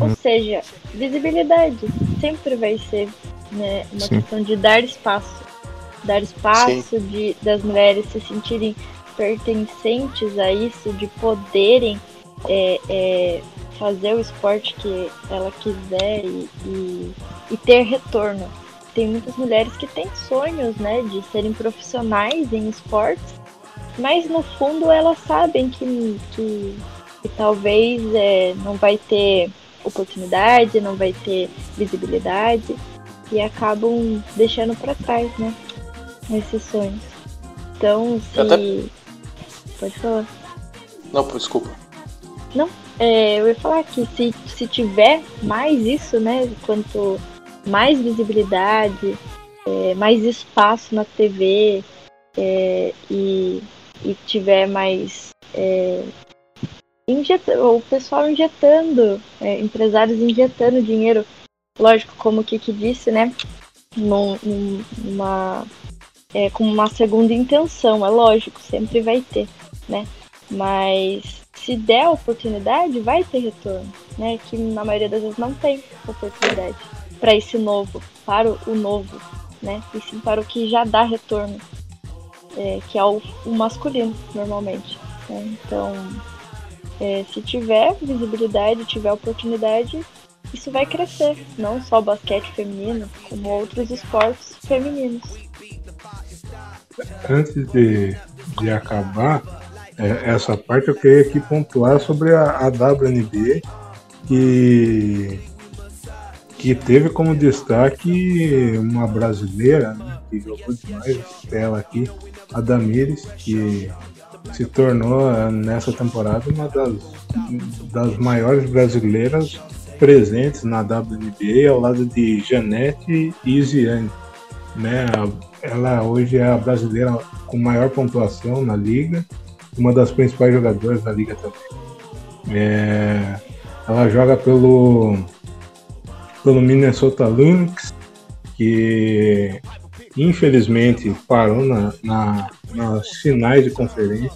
Ou seja, visibilidade sempre vai ser né, uma Sim. questão de dar espaço. Dar espaço de, das mulheres se sentirem pertencentes a isso, de poderem é, é, fazer o esporte que ela quiser e, e, e ter retorno. Tem muitas mulheres que têm sonhos né, de serem profissionais em esportes, mas no fundo elas sabem que, que, que talvez é, não vai ter oportunidade, não vai ter visibilidade e acabam deixando para trás, né? Esses sonhos. Então, se. Até- Pode falar. Não, desculpa. É, eu ia falar que se, se tiver mais isso, né? Quanto mais visibilidade, é, mais espaço na TV é, e, e tiver mais. É, o pessoal injetando, é, empresários injetando dinheiro, lógico, como o Kiki disse, né? Num- é, com uma segunda intenção, é lógico, sempre vai ter, né? Mas se der oportunidade, vai ter retorno, né? Que na maioria das vezes não tem oportunidade para esse novo, para o, o novo, né? E sim para o que já dá retorno, é, que é o, o masculino, normalmente. né? Então, é, se tiver visibilidade, tiver oportunidade, isso vai crescer. Não só o basquete feminino, como outros esportes femininos. Antes de, de acabar é, essa parte, eu queria aqui pontuar sobre a, a WNBA, que, que teve como destaque uma brasileira né, que jogou demais, ela aqui, a Damires, que se tornou eh, nessa temporada uma das, das maiores brasileiras presentes na WNBA, ao lado de Janete e Ziane. Né? Ela hoje é a brasileira com maior pontuação na liga, uma das principais jogadoras da liga também. É, ela joga pelo, pelo Minnesota Lynx, que infelizmente parou na, na- nas finais de conferência.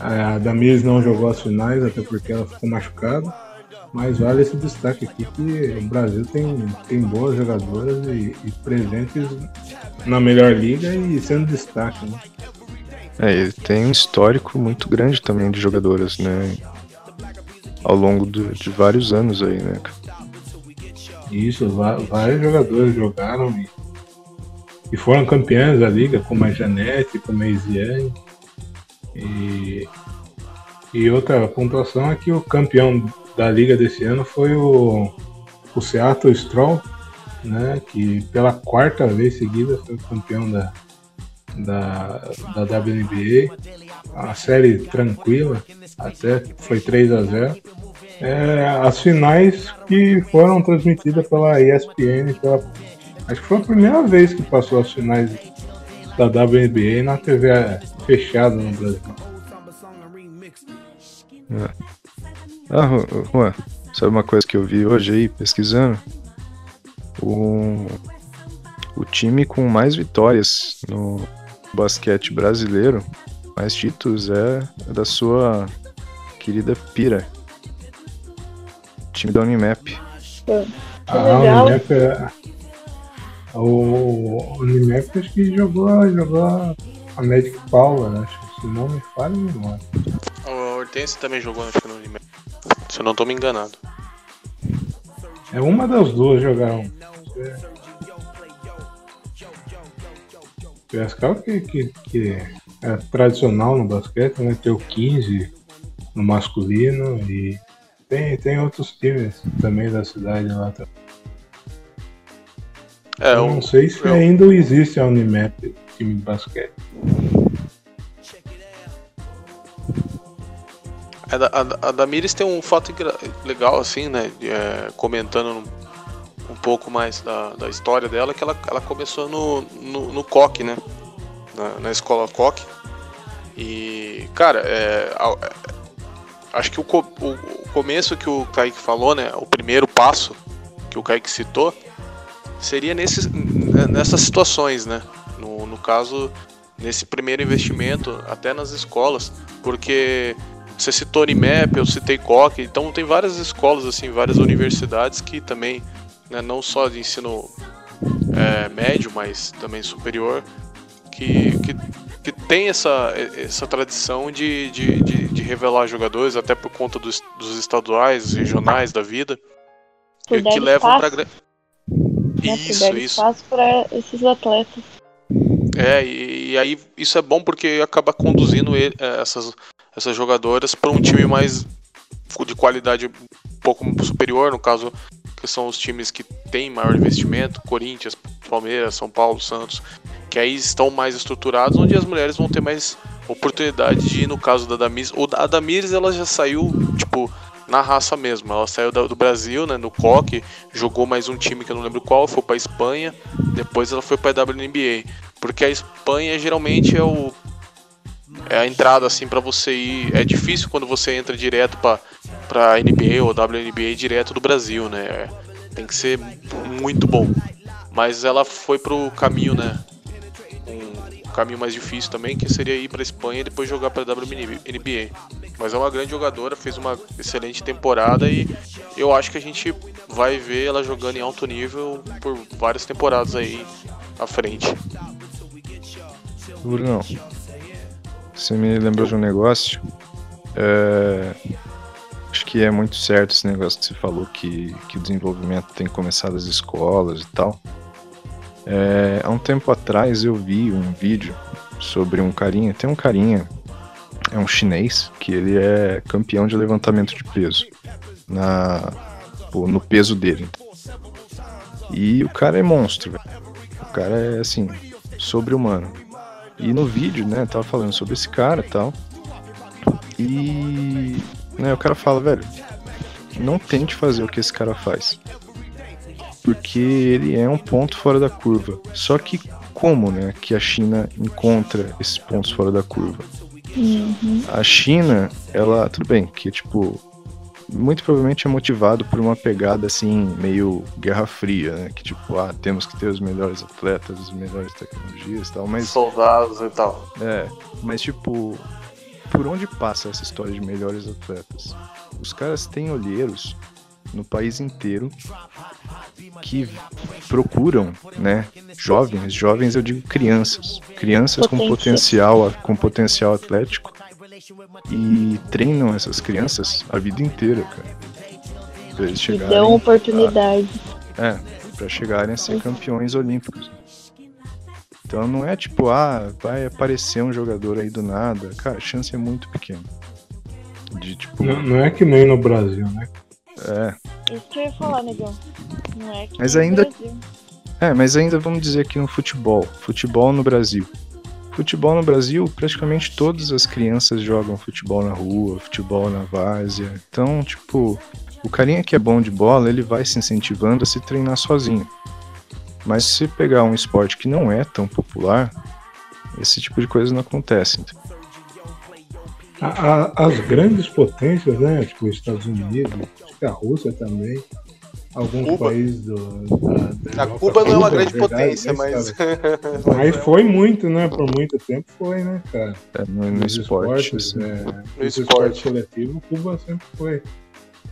A Damiris não jogou as finais, até porque ela ficou machucada. Mas vale esse destaque aqui que o Brasil tem, tem boas jogadoras e, e presentes na melhor liga e sendo destaque. Né? É, ele tem um histórico muito grande também de jogadoras, né? Ao longo do- de vários anos aí, né? isso, vários jogadores jogaram e, e foram campeãs da liga, como a Janete, como a Isiane. E, e outra pontuação é que o campeão da liga desse ano foi o, o Seattle Stroll, né, que pela quarta vez seguida foi campeão da, da, da WNBA. A série tranquila, até foi 3 a 0 é, As finais que foram transmitidas pela ESPN, pela, acho que foi a primeira vez que passou as finais da WNBA na TV fechada no Brasil. É. Ah, Juan, sabe uma coisa que eu vi hoje aí, pesquisando? O, o time com mais vitórias no basquete brasileiro, mais títulos, é, é da sua querida Pira. Time da Unimap. Ah, legal. Unimap é... O Unimap acho que jogou, jogou a Magic Paula, né? acho que se não me falha, memória. O Hortense também jogou acho, no Unimap. Se eu não tô me enganado. É uma das duas jogaram. Piracicaba que, que, que é tradicional no basquete, né? Tem o 15 no masculino e tem, tem outros times também da cidade lá também. É, eu não sei se eu... ainda existe a Unimap, time de basquete. A, a, a Damires tem um fato legal, assim, né? É, comentando um, pouco mais da, da história dela, que ela, ela começou no, no, no né? Na, na escola COC. E, cara, é, é, acho que o, o, o, começo que o Kaique falou, né? O primeiro passo que o Kaique citou, seria nesses, nessas situações, né? No, no caso, nesse primeiro investimento, até nas escolas, porque você citou Unimap, eu citei Coque, então tem várias escolas, assim, várias universidades que também, né, não só de ensino é, médio, mas também superior, que, que, que tem essa, essa tradição de, de, de, de revelar jogadores, até por conta dos, dos estaduais, regionais da vida, que, que levam para isso, isso. espaço para esses atletas. É, e, e, aí isso é bom porque acaba conduzindo ele, é, essas, essas jogadoras para um time mais de qualidade um pouco superior, no caso que são os times que têm maior investimento, Corinthians, Palmeiras, São Paulo, Santos, que aí estão mais estruturados, onde as mulheres vão ter mais oportunidade de ir, no caso da Damiris, ou a Damiris ela já saiu, tipo, na raça mesmo, ela saiu do Brasil, né, no COC, jogou mais um time que eu não lembro qual, foi para Espanha, depois ela foi para a. WNBA, porque a Espanha geralmente é o é a entrada assim para você ir. É difícil quando você entra direto para para NBA ou WNBA direto do Brasil, né? Tem que ser muito bom. Mas ela foi pro caminho, né? Um caminho mais difícil também, que seria ir para Espanha e depois jogar para WNBA. Mas é uma grande jogadora, fez uma excelente temporada e eu acho que a gente vai ver ela jogando em alto nível por várias temporadas aí à frente. Bruno, você me lembrou de um negócio. É... Acho que é muito certo esse negócio que você falou, que, que o desenvolvimento tem começado das escolas e tal. É... Há um tempo atrás eu vi um vídeo sobre um carinha, tem um carinha, é um chinês, que ele é campeão de levantamento de peso. Na, pô, no peso dele. E o cara é monstro. O cara é assim, sobre-humano. E no vídeo, né, tava falando sobre esse cara e tal. E né, o cara fala, velho, não tente fazer o que esse cara faz. Porque ele é um ponto fora da curva. Só que como, né, que a China encontra esses pontos fora da curva? Uhum. A China, ela, tudo bem, que tipo, muito provavelmente é motivado por uma pegada assim, meio guerra fria, né? Que tipo, ah, temos que ter os melhores atletas, as melhores tecnologias e tal, mas. Soldados e tal. É, mas tipo, por onde passa essa história de melhores atletas? Os caras têm olheiros no país inteiro que procuram, né, jovens, jovens eu digo crianças, crianças com potencial, com potencial atlético e treinam essas crianças a vida inteira, cara. Pra eles chegarem. E dão oportunidade. A, é, pra chegarem a ser campeões olímpicos. Então não é tipo, ah, vai aparecer um jogador aí do nada. Cara, a chance é muito pequena. De, tipo... não, não é que nem no Brasil, né? É. Isso que eu ia falar, negão. Não é que mas ainda. É, mas ainda vamos dizer aqui no futebol. Futebol no Brasil. Futebol no Brasil, praticamente todas as crianças jogam futebol na rua, futebol na várzea. Então, tipo, o carinha que é bom de bola, ele vai se incentivando a se treinar sozinho. Mas se pegar um esporte que não é tão popular, esse tipo de coisa não acontece. A- a- as grandes potências, né? Tipo os Estados Unidos, acho que a Rússia também, alguns Cuba. países do, da, da A Europa, Cuba não é uma Cuba, grande verdade, potência, mas. Mas foi muito, né? Por muito tempo foi, né, cara? É, no, no esporte. esportes, assim. é, No esporte. esportes coletivos, Cuba sempre foi.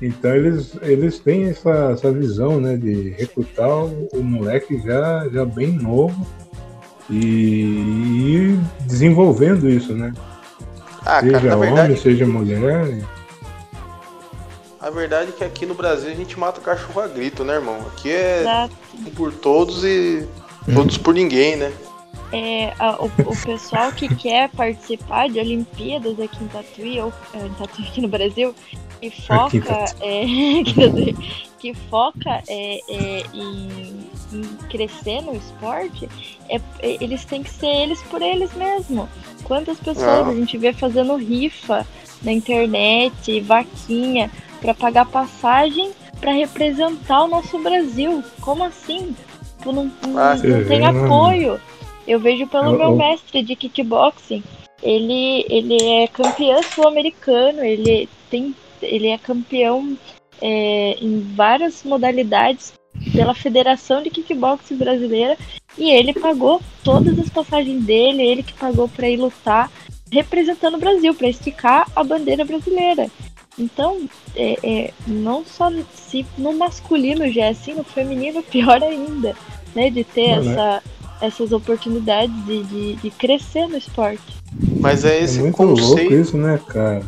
Então eles, eles têm essa, essa visão, né, de recrutar o, o moleque já, já bem novo e, e ir desenvolvendo isso, né? Ah, cara, seja na homem, verdade, seja mulher. a verdade é que aqui no Brasil a gente mata cachorro a grito, né, irmão? Aqui é Exato. um por todos e todos por ninguém, né? É, a- o, o pessoal que quer participar de Olimpíadas aqui em Tatuí, ou é, em Tatuí aqui no Brasil, que foca, é, Tatuí, que foca é, é, em, em crescer no esporte, é, é, eles têm que ser eles por eles mesmos. Quantas pessoas Ah. a gente vê fazendo rifa na internet, vaquinha, para pagar passagem para representar o nosso Brasil? Como assim? Tipo, não, não, Ah, não tem apoio. Eu vejo pelo Eu- meu eu- mestre de kickboxing. Ele, ele é campeão sul-americano, ele tem ele é campeão é, em várias modalidades pela Federação de Kickboxing Brasileira e ele pagou todas as passagens dele, ele que pagou para ir lutar representando o Brasil, para esticar a bandeira brasileira. Então, é, é, não só se no masculino já é assim, no feminino pior ainda, né? De ter Não, né? essa, essas oportunidades de, de, de crescer no esporte. Mas é É esse muito louco conceito. isso, né, cara?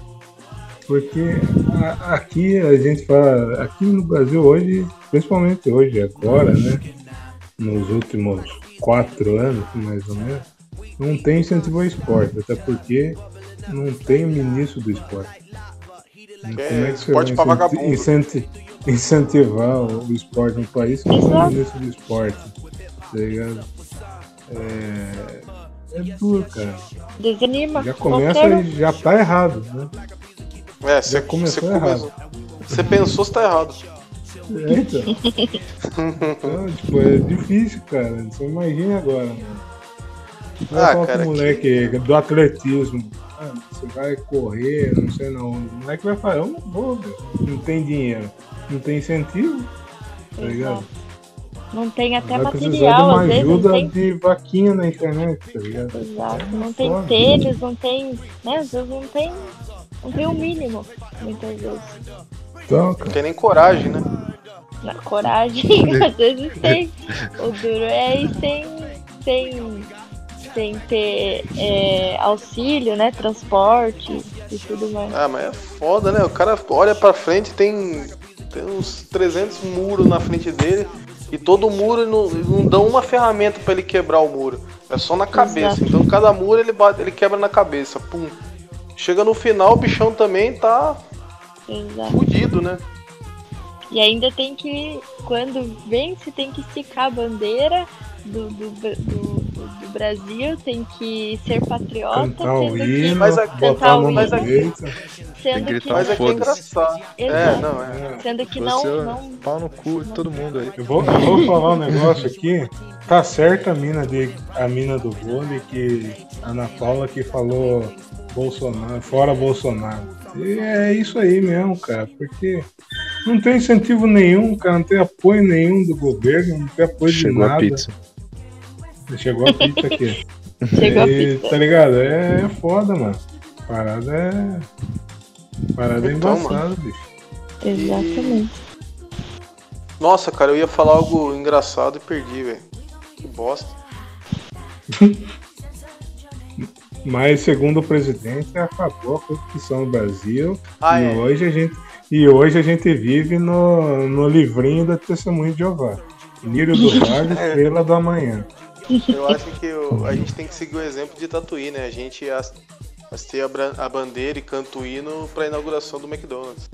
Porque a- aqui a gente fala, aqui no Brasil hoje, principalmente hoje, agora, né? Nos últimos quatro anos, mais ou menos, não tem incentivo ao esporte, até porque não tem ministro do esporte. É, Como é que você esporte vai incenti- vagabundo. incenti- incentivar o esporte no país se não tem ministro do esporte? Tá ligado? É, é duro, cara. Desanima. Já começa e já tá errado, né? É, você, começou errado. você pensou se tá errado. É, então. Então, tipo, é difícil, cara. Você imagina agora, mano. Vai Ah, falar cara, pro moleque do atletismo. Ah, você vai correr, não sei não. O moleque vai falar, eu não vou. Não tem dinheiro. Não tem incentivo, tá ligado? Não tem até vai precisar de material, uma às vezes não ajuda tem. de vaquinha na internet, tá ligado? Exato, não tem Foda. tênis, não tem. Né? Às vezes não tem. Não tem o mínimo, muitas vezes. Então, Não tem nem coragem, né? Na coragem, às vezes tem. O duro é ir sem, sem, sem ter é, auxílio, né? Transporte e tudo mais. Ah, mas é foda, né? O cara olha pra frente tem, tem uns 300 muros na frente dele e todo muro não, não dão uma ferramenta pra ele quebrar o muro. É só na cabeça. Exato. Então cada muro ele bate, ele quebra na cabeça. Pum. Chega no final, o bichão também tá Exato. fudido, né? E ainda tem que, quando vence, tem que esticar a bandeira do, do, do, do- do Brasil, tem que ser patriota, Cantar o sendo hino, que, Mas a mão mas. Tem sendo que gritar Mas aqui é engraçado. É, não, é. sendo que não, não pau no cu de todo mundo aí. Eu vou, eu vou falar um negócio aqui. Tá certa a mina, de, a mina do vôlei que a Ana Paula que falou Bolsonaro, fora Bolsonaro. E é isso aí mesmo, cara, porque não tem incentivo nenhum, cara, não tem apoio nenhum do governo, não tem apoio Chegou de nada. a pizza. Chegou a pizza aqui. chegou a E, pizza. tá ligado? É, é foda, mano. Parada é. Parada é Então, embaçada, bicho. Exatamente. Nossa, cara, eu ia falar algo engraçado e perdi, velho. Que bosta. Mas segundo o presidente, acabou a corrupção no Brasil. Ah, e é. hoje a gente e hoje a gente vive no, no livrinho da Testemunho de Jeová. Lírio do Vale, É. Estrela do Amanhã. Eu acho que a gente tem que seguir o exemplo de Tatuí, né? A gente as- assistir a, a bandeira e canta o hino pra inauguração do McDonald's.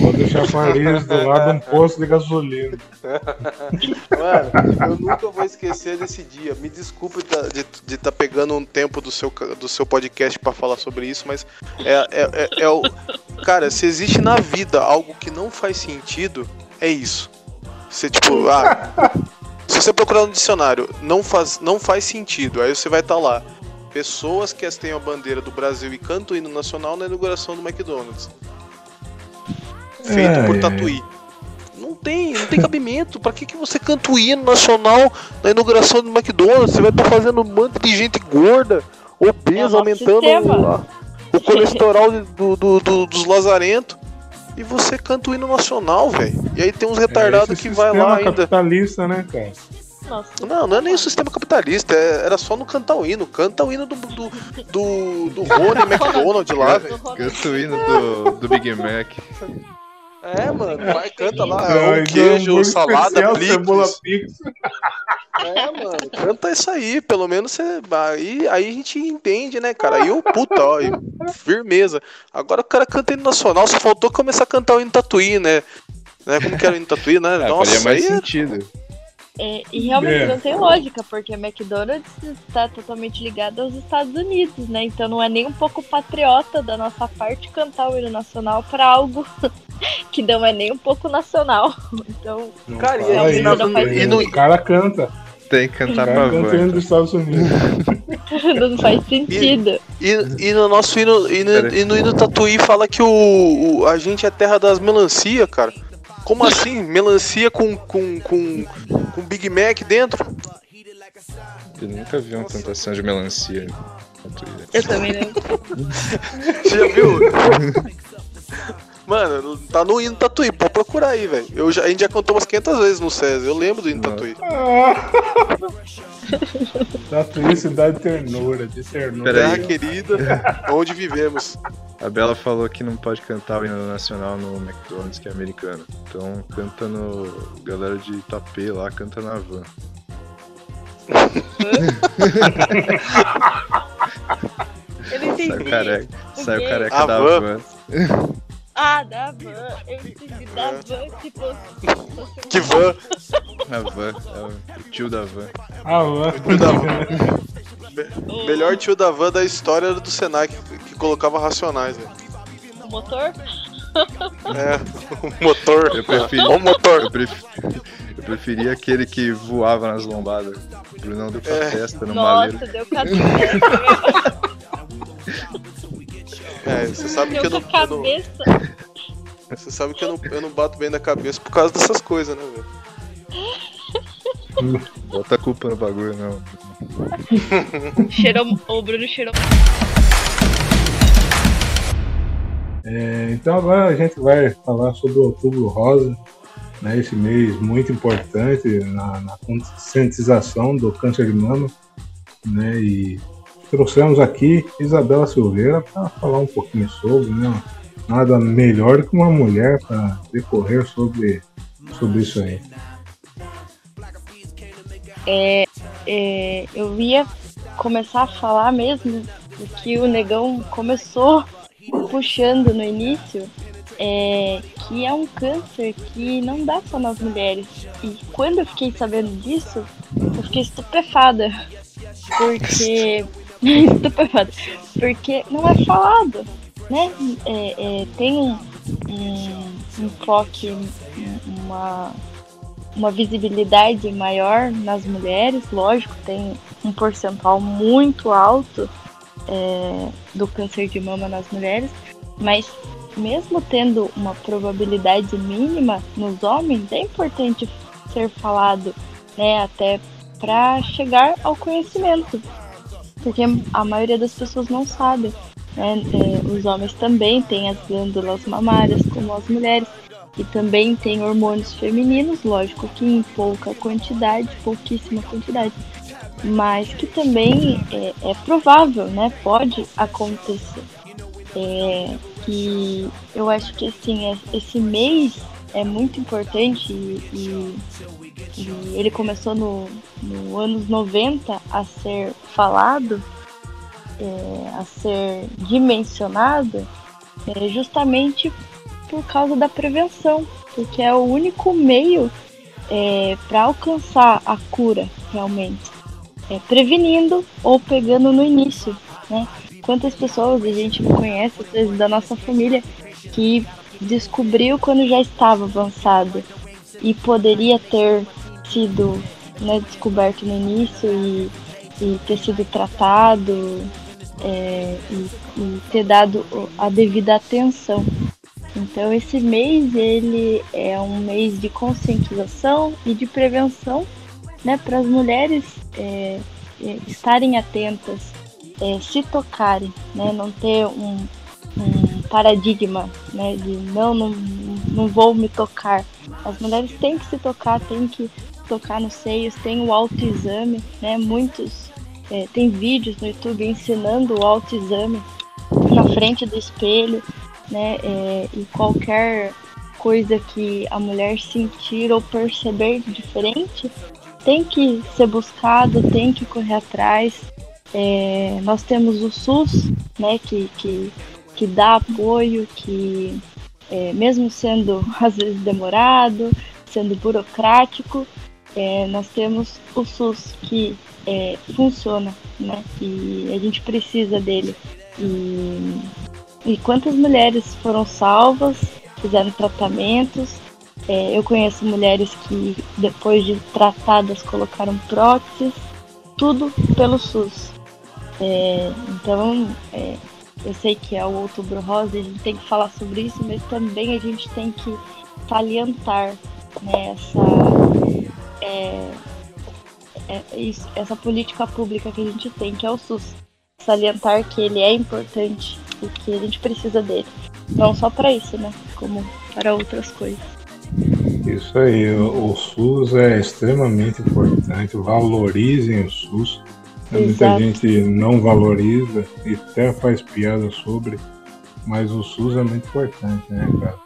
Pode chafariz do lado de um posto de gasolina. Mano, eu nunca vou esquecer desse dia. Me desculpe de estar tá pegando um tempo do seu, do seu podcast pra falar sobre isso, mas é, é, é, é o. Cara, se existe na vida algo que não faz sentido, é isso. Você, tipo, ah, se você procurar no dicionário, não faz, não faz sentido. Aí você vai estar tá lá. Pessoas que têm a bandeira do Brasil e cantam o hino nacional na inauguração do McDonald's feito por Tatuí. Não tem, não tem cabimento. Pra que, que você canta o hino nacional na inauguração do McDonald's? Você vai estar tá fazendo um monte de gente gorda, obesa, é aumentando o, o, colesterol do, do, do, dos lazarentos. E você canta o hino nacional, velho. E aí tem uns retardados é, que vai lá ainda. capitalista, né, cara? Nossa. Não, não é nem o sistema capitalista, é, era só no cantar o hino. Canta o hino do, do, do, do Rony McDonald lá, velho. Canta o hino do, do Big Mac. É, mano, vai, canta lá, é, um queijo, um salada, pix. É, mano, canta isso aí, pelo menos você. Aí, aí a gente entende, né, cara? Aí o puta, ó, firmeza. Agora o cara canta hino nacional, só faltou começar a cantar o hino tatuí, né? né? Como que era o hino tatuí, né? É, Nossa, faria mais aí... É sentido. É, e realmente é. não tem lógica, porque a McDonald's está totalmente ligada aos Estados Unidos, né? Então não é nem um pouco patriota da nossa parte cantar o hino nacional para algo que não é nem um pouco nacional. Então, não cara, e, e, não faz e, no... o cara canta. Tem que cantar pra canta hino dos Estados Unidos. não faz sentido. E, e, no nosso hino, e no, e no hino Tatuí fala que o, o, a gente é terra das melancia, cara. Como assim? Melancia com, com, com, com Big Mac dentro? Eu nunca vi uma plantação de melancia. Eu também não. Você já viu? Mano, tá no hino Tatuí, pode procurar aí, velho. A gente já contou umas 500 vezes no César, eu lembro do hino Tatuí. Tatuí, cidade de ternura, de ternura. Terra querida, onde vivemos. A Bela falou que não pode cantar o hino nacional no McDonald's, que é americano. Então canta no. Galera de Itapê lá, canta na van. Eu não entendi. Saiu careca, saiu careca da van. van. Ah, da van. Eu entendi da van, tipo. Que van? A van, é o tio da van. A van. O tio da van. Me melhor tio da van da história do que colocava racionais, velho. O motor? É, o motor. Eu preferi. O motor. Eu, preferi, eu preferia aquele que voava nas lombadas. O Brunão deu pra é. festa no Nossa, maleiro. deu pra festa. É, você sabe que eu não, eu não. Você sabe que eu não, eu não bato bem na cabeça por causa dessas coisas, né, velho? Bota a culpa no bagulho, não. cheirou, o Bruno cheirou. É, então agora a gente vai falar sobre o Outubro Rosa, né, esse mês muito importante na, na conscientização do câncer de mama, né, e trouxemos aqui Isabela Silveira para falar um pouquinho sobre, né? Nada melhor que uma mulher para decorrer sobre, sobre isso aí. É, é, eu ia começar a falar mesmo o que o negão começou puxando no início, é, que é um câncer que não dá só nas mulheres. E quando eu fiquei sabendo disso, eu fiquei estupefada. Porque Estupefada. Porque não é falado, né? É, é, tem um, um, um uma, uma visibilidade maior nas mulheres, lógico, tem um percentual muito alto é, do câncer de mama nas mulheres, mas mesmo tendo uma probabilidade mínima nos homens, é importante ser falado, né, até para chegar ao conhecimento porque a maioria das pessoas não sabe. Né? É, os homens também têm as glândulas mamárias, como as mulheres, e também têm hormônios femininos, lógico que em pouca quantidade, pouquíssima quantidade, mas que também é, é provável, né? Pode acontecer. É, e eu acho que assim, é, esse mês é muito importante e, e, e ele começou no, no anos 90 a ser falado, é, a ser dimensionado, é, justamente por causa da prevenção, porque é o único meio é, para alcançar a cura realmente. É prevenindo ou pegando no início, né? Quantas pessoas a gente conhece, às vezes, da nossa família, que descobriu quando já estava avançado e poderia ter sido né, descoberto no início e, e ter sido tratado é, e, e, ter dado a devida atenção. Então esse mês ele é um mês de conscientização e de prevenção né, para as mulheres é, é, estarem atentas, é, se tocarem, né, não ter um, um paradigma né, de não, não, não vou me tocar. As mulheres têm que se tocar, têm que tocar nos seios, tem o autoexame, né? Muitos é, tem vídeos no YouTube ensinando o autoexame na frente do espelho, né? É, e qualquer coisa que a mulher sentir ou perceber diferente tem que ser buscado, tem que correr atrás. É, nós temos o SUS, né? Que, que, que dá apoio, que é, mesmo sendo às vezes demorado, sendo burocrático, é, nós temos o SUS que é, funciona, né? E a gente precisa dele. E, e quantas mulheres foram salvas, fizeram tratamentos. É, eu conheço mulheres que depois de tratadas colocaram próteses, tudo pelo SUS. É, então, é, eu sei que é o Outubro Rosa, a gente tem que falar sobre isso, mas também a gente tem que salientar né, essa é, é isso, essa política pública que a gente tem, que é o SUS. Salientar que ele é importante e que a gente precisa dele. Não só para isso, né? Como para outras coisas. Isso aí, o, SUS é extremamente importante. Valorizem o SUS. Muita gente não valoriza e até faz piada sobre, mas o SUS é muito importante, né, cara?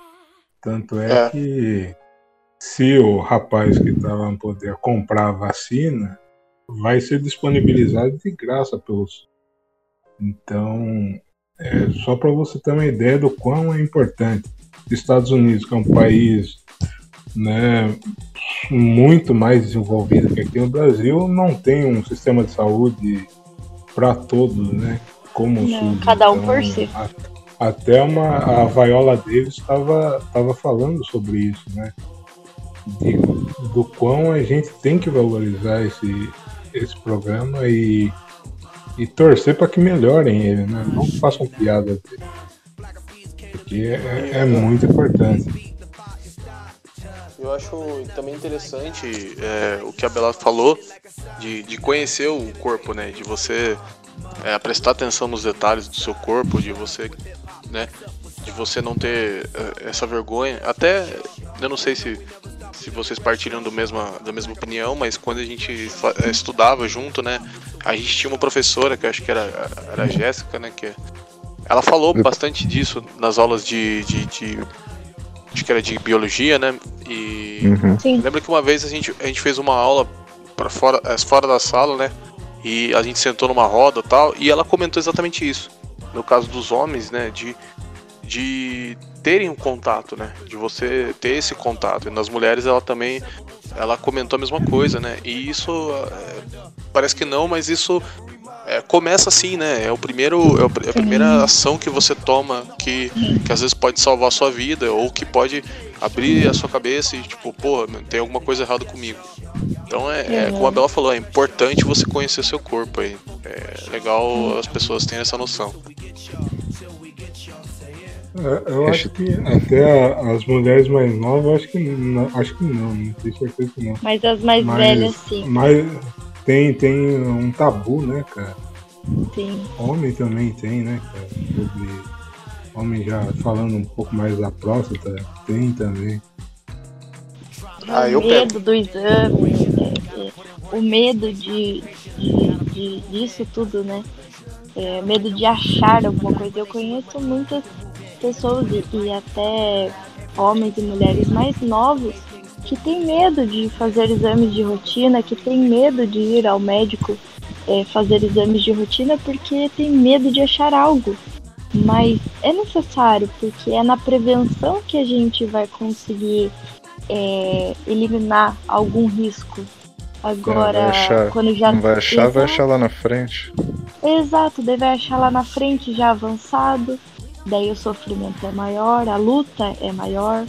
Tanto é, é. que se o rapaz que está lá no poder comprar a vacina, vai ser disponibilizado de graça pelos. Então, é só para você ter uma ideia do quão é importante. Estados Unidos, que é um país né, muito mais desenvolvido que aqui no Brasil, não tem um sistema de saúde para todos, né? Como não, cada um então, por si. até uma, a Viola Davis estava falando sobre isso, né? de, do quão a gente tem que valorizar esse, esse programa e, e torcer para que melhorem ele, né? Não façam piada dele. Porque é, é muito importante. Eu acho também interessante é, o que a Bela falou de, de conhecer o corpo, né? De você é, prestar atenção nos detalhes do seu corpo, de você, né? De você não ter é, essa vergonha. Até, eu não sei se se vocês partilham do mesma, da mesma opinião, mas quando a gente eh, estudava junto, né, a gente tinha uma professora, que eu acho que era, era a Jéssica, né, que ela falou bastante disso nas aulas de, de, de acho que era de biologia, né, e uhum. lembro que uma vez a gente, a gente fez uma aula para fora, eh, fora da sala, né, e a gente sentou numa roda tal, e ela comentou exatamente isso. No caso dos homens, né, de de terem um contato, né? De você ter esse contato. E nas mulheres ela também ela comentou a mesma coisa, né? E isso é, parece que não, mas isso é, começa assim, né? É o primeiro é a primeira ação que você toma que, que às vezes pode salvar a sua vida ou que pode abrir a sua cabeça e tipo, pô, tem alguma coisa errada comigo. Então é, é como a Bela falou, é importante você conhecer seu corpo aí. É legal as pessoas terem essa noção. É, eu acho que até as mulheres mais novas, acho que não, acho que não, não tenho certeza que não. Mas as mais mas, velhas, sim. Mas tem, tem um tabu, né, cara? Sim. Homem também tem, né, cara? Sobre homem já falando um pouco mais da próstata, tem também. Ah, o medo pego. do exame, o medo de, de, de, disso tudo, né? É, medo de achar alguma coisa. Eu conheço muitas pessoas e até homens e mulheres mais novos que têm medo de fazer exames de rotina, que têm medo de ir ao médico é, fazer exames de rotina porque tem medo de achar algo. mas é necessário, porque é na prevenção que a gente vai conseguir é, eliminar algum risco. Agora, vai achar- quando já. Não vai achar, vai Exato. achar lá na frente. Exato, vai achar lá na frente já avançado, daí o sofrimento é maior, a luta é maior.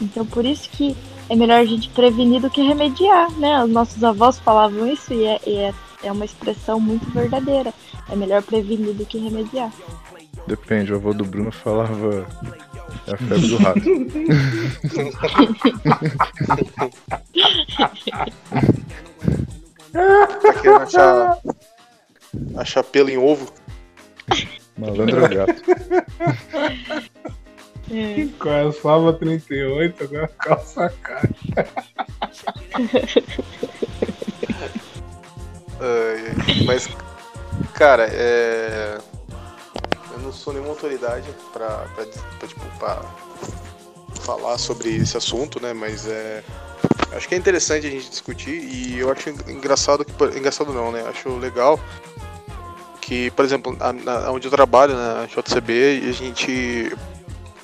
Então por isso que é melhor a gente prevenir do que remediar, né? Os nossos avós falavam isso e é, e é, é uma expressão muito verdadeira. É melhor prevenir do que remediar. Depende, o avô do Bruno falava. É a febre do rato. Tá querendo achar, achar pelo em ovo? Malandro é gato. Calçava 38, agora calça cara. Ai, mas, cara, é. Eu não sou nenhuma autoridade pra, pra, pra, tipo, pra falar sobre esse assunto, né? Mas é. Acho que é interessante a gente discutir e eu acho engraçado que. Engraçado não, né? Acho legal que, por exemplo, a- na- onde eu trabalho, na JCB, a gente.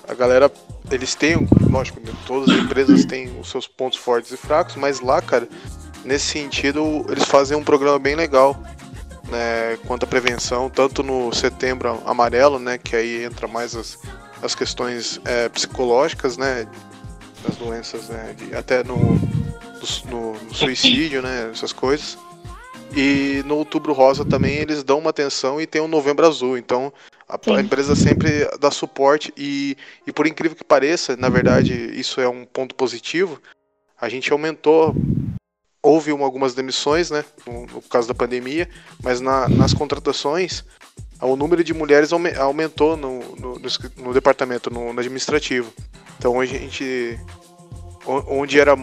A galera. Eles têm, lógico, né, todas as empresas têm os seus pontos fortes e fracos, mas lá, cara, nesse sentido, eles fazem um programa bem legal, né, quanto à prevenção, tanto no setembro amarelo, né, que aí entra mais as, as questões é, psicológicas, né, das doenças, né, de- até no, no, no suicídio, né, essas coisas. E no Outubro Rosa também eles dão uma atenção e tem o Novembro Azul, então a, a empresa sempre dá suporte e, e por incrível que pareça, na verdade isso é um ponto positivo, a gente aumentou houve uma- algumas demissões, né, no, no caso da pandemia, mas na- nas contratações, o número de mulheres aume- aumentou no, no, no departamento, no, administrativo. Então a gente, onde era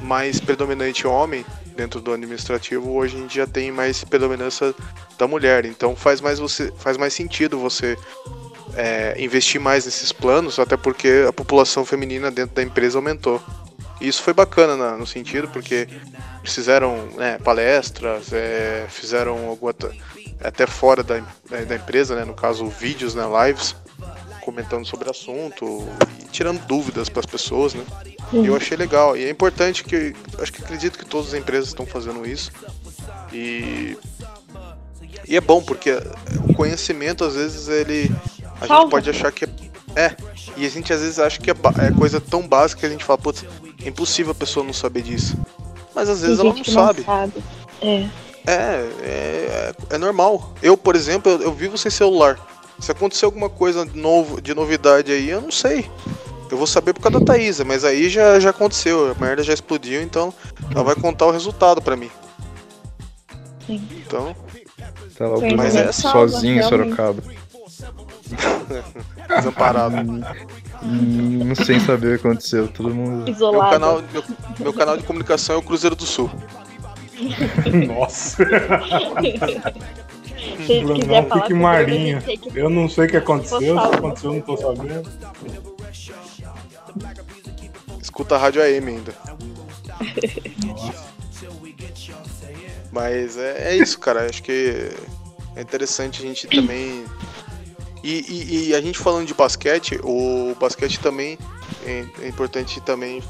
mais predominante homem dentro do administrativo, hoje a gente já tem mais predominância da mulher. Então faz mais, você, faz mais sentido você é, investir mais nesses planos, até porque a população feminina dentro da empresa aumentou. E isso foi bacana na- no sentido, porque fizeram né, palestras, é, fizeram alguma, até fora da, da, da empresa, né, no caso vídeos, né, lives, comentando sobre o assunto e tirando dúvidas para as pessoas, né? E eu achei legal. E é importante que. Acho que acredito que todas as empresas estão fazendo isso. E. E é bom, porque o conhecimento, às vezes, ele. A gente pode achar que é. É. E a gente às vezes acha que é, é coisa tão básica que a gente fala, putz, é impossível a pessoa não saber disso. Mas às vezes ela não sabe. não sabe. É. É, é, é normal. Eu, por exemplo, eu, eu vivo sem celular. Se acontecer alguma coisa novo, de novidade aí, eu não sei. Eu vou saber por causa da Thaisa, mas aí já, já aconteceu, a merda já explodiu, então ela vai contar o resultado pra mim. Sim. Então, Tá lá o mas é sozinho em. Sorocaba. desamparado. Hum, sem saber o que aconteceu. Todo mundo. Meu Isolado. canal, meu, meu canal de comunicação é o Cruzeiro do Sul. Nossa, Se quiserem não falar que- eu não sei o que aconteceu, se aconteceu eu não tô sabendo. Escuta a rádio AM ainda. Mas é, é isso, cara. Acho que é interessante a gente também. E, e- e a gente falando de basquete, o basquete também é, é importante também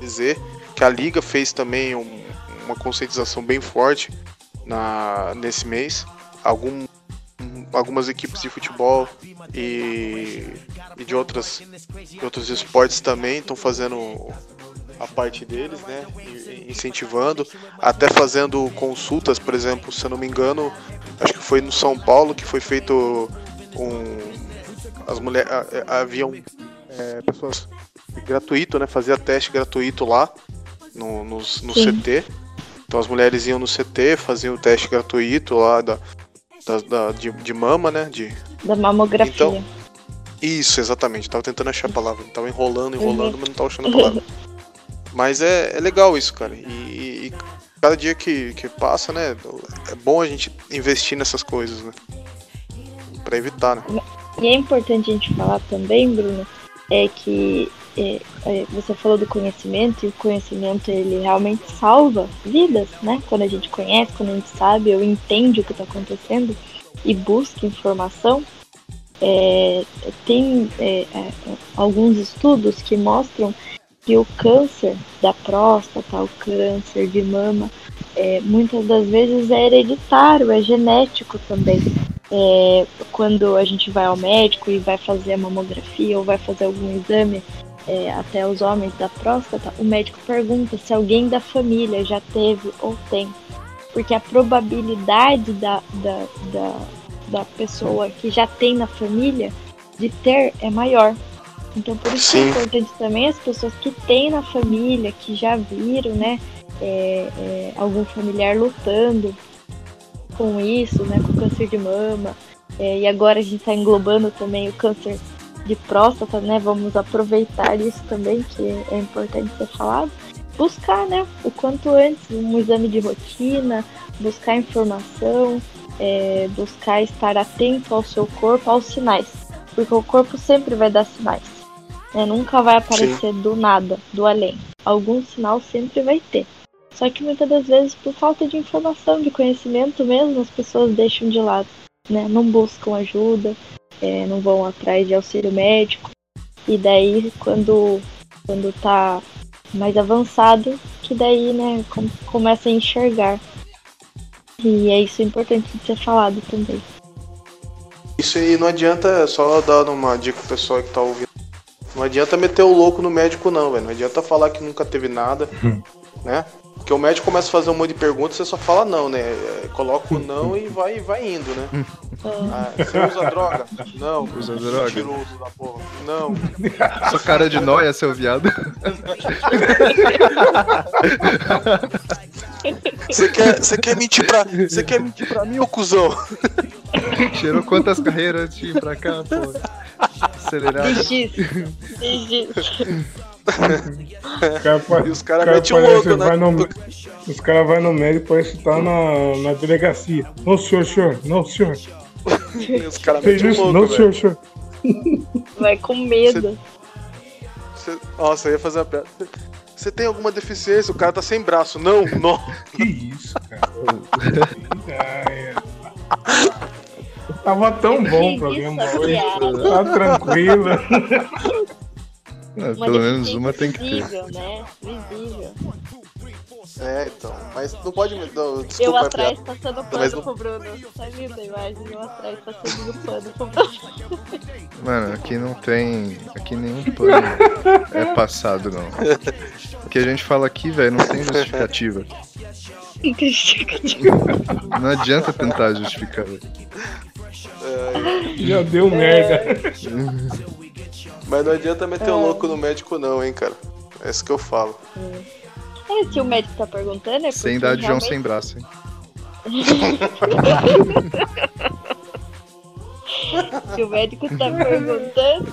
dizer que a liga fez também um- uma conscientização bem forte na, nesse mês. Algum, algumas equipes de futebol e, e de outras de outros esportes também estão fazendo a parte deles, né? Incentivando, até fazendo consultas, por exemplo, se eu não me engano, acho que foi no São Paulo que foi feito um. As mulheres. Haviam é, pessoas gratuito, né? Fazia teste gratuito lá no, no Sim. CT. Então as mulheres iam no CT, faziam o teste gratuito lá da, da, da- de, de mama, né? De, Da mamografia. Então, isso, exatamente. Tava tentando achar a palavra. Tava enrolando, enrolando, Uhum. mas não tava achando a palavra. Mas é, é legal isso, cara. E, e- cada dia que, que passa, né? É bom a gente investir nessas coisas, né? Pra evitar, né? E é importante a gente falar também, Bruno, é que você falou do conhecimento e o conhecimento ele realmente salva vidas, né? Quando a gente conhece, quando a gente sabe ou entende o que está acontecendo e busca informação. é, tem é, é, alguns estudos que mostram que o câncer da próstata, o câncer de mama, é, muitas das vezes é hereditário, é genético também. É, quando a gente vai ao médico e vai fazer a mamografia ou vai fazer algum exame, é, até os homens da próstata, o médico pergunta se alguém da família já teve ou tem. Porque a probabilidade da, da, da, da pessoa que já tem na família de ter é maior. Então por isso é importante também as pessoas que têm na família, que já viram, né, é, é, algum familiar lutando com isso, né, com câncer de mama, é, e agora a gente está englobando também o câncer de próstata, né? Vamos aproveitar isso também, que é importante ser falado. Buscar, né? O quanto antes um exame de rotina, buscar informação, é, buscar estar atento ao seu corpo, aos sinais, porque o corpo sempre vai dar sinais. Né? Nunca vai aparecer Sim. do nada, do além. Algum sinal sempre vai ter. Só que muitas das vezes, por falta de informação, de conhecimento mesmo, as pessoas deixam de lado, né? Não buscam ajuda, é, não vão atrás de auxílio médico. E daí, quando, quando tá mais avançado, que daí, né, com, começa a enxergar. E é isso importante de ser falado também. Isso aí não adianta, só dar uma dica pro pessoal que tá ouvindo. Não adianta meter o louco no médico, não, velho. Não adianta falar que nunca teve nada, né? Porque o médico começa a fazer um monte de perguntas, você só fala não, né? É, coloca o não e vai, vai indo, né? Ah, você usa droga? Não. Usa droga? Da porra. Não. Sua cara de nóia, seu viado. Você quer, você quer mentir pra. Você quer mentir pra mim, ô cuzão? Cheirou quantas carreiras antes de ir pra cá, pô? Acelerado. DX. DX. Cara, e os caras metem o louco, né? No, os caras vão no médico parece que tá na, na delegacia. Não, senhor, senhor. Não, senhor. os caras metem o louco, Não, senhor, senhor. Vai com medo. Cê, cê, nossa, eu ia fazer uma piada. Você tem alguma deficiência? O cara tá sem braço. Não, não. Que isso, cara. Tava tão bom o programa hoje. Tá tranquilo. Não, pelo menos uma tem que ter. Visível, né? Visível. É, então. Mas não pode me. Não, desculpa, eu atrás é passando pano não... pro Bruno. Tá vendo a imagem? Eu atrás passando pano pro Bruno. Mano, aqui não tem. Aqui nenhum pano é passado, não. O que a gente fala aqui, velho, não tem justificativa. Não adianta tentar justificar. É... Já deu merda. Mas não adianta meter o é. um louco no médico, não, hein, cara. É isso que eu falo. É, se o médico tá perguntando, é Sem dar de João sem braço, hein? se o médico tá perguntando,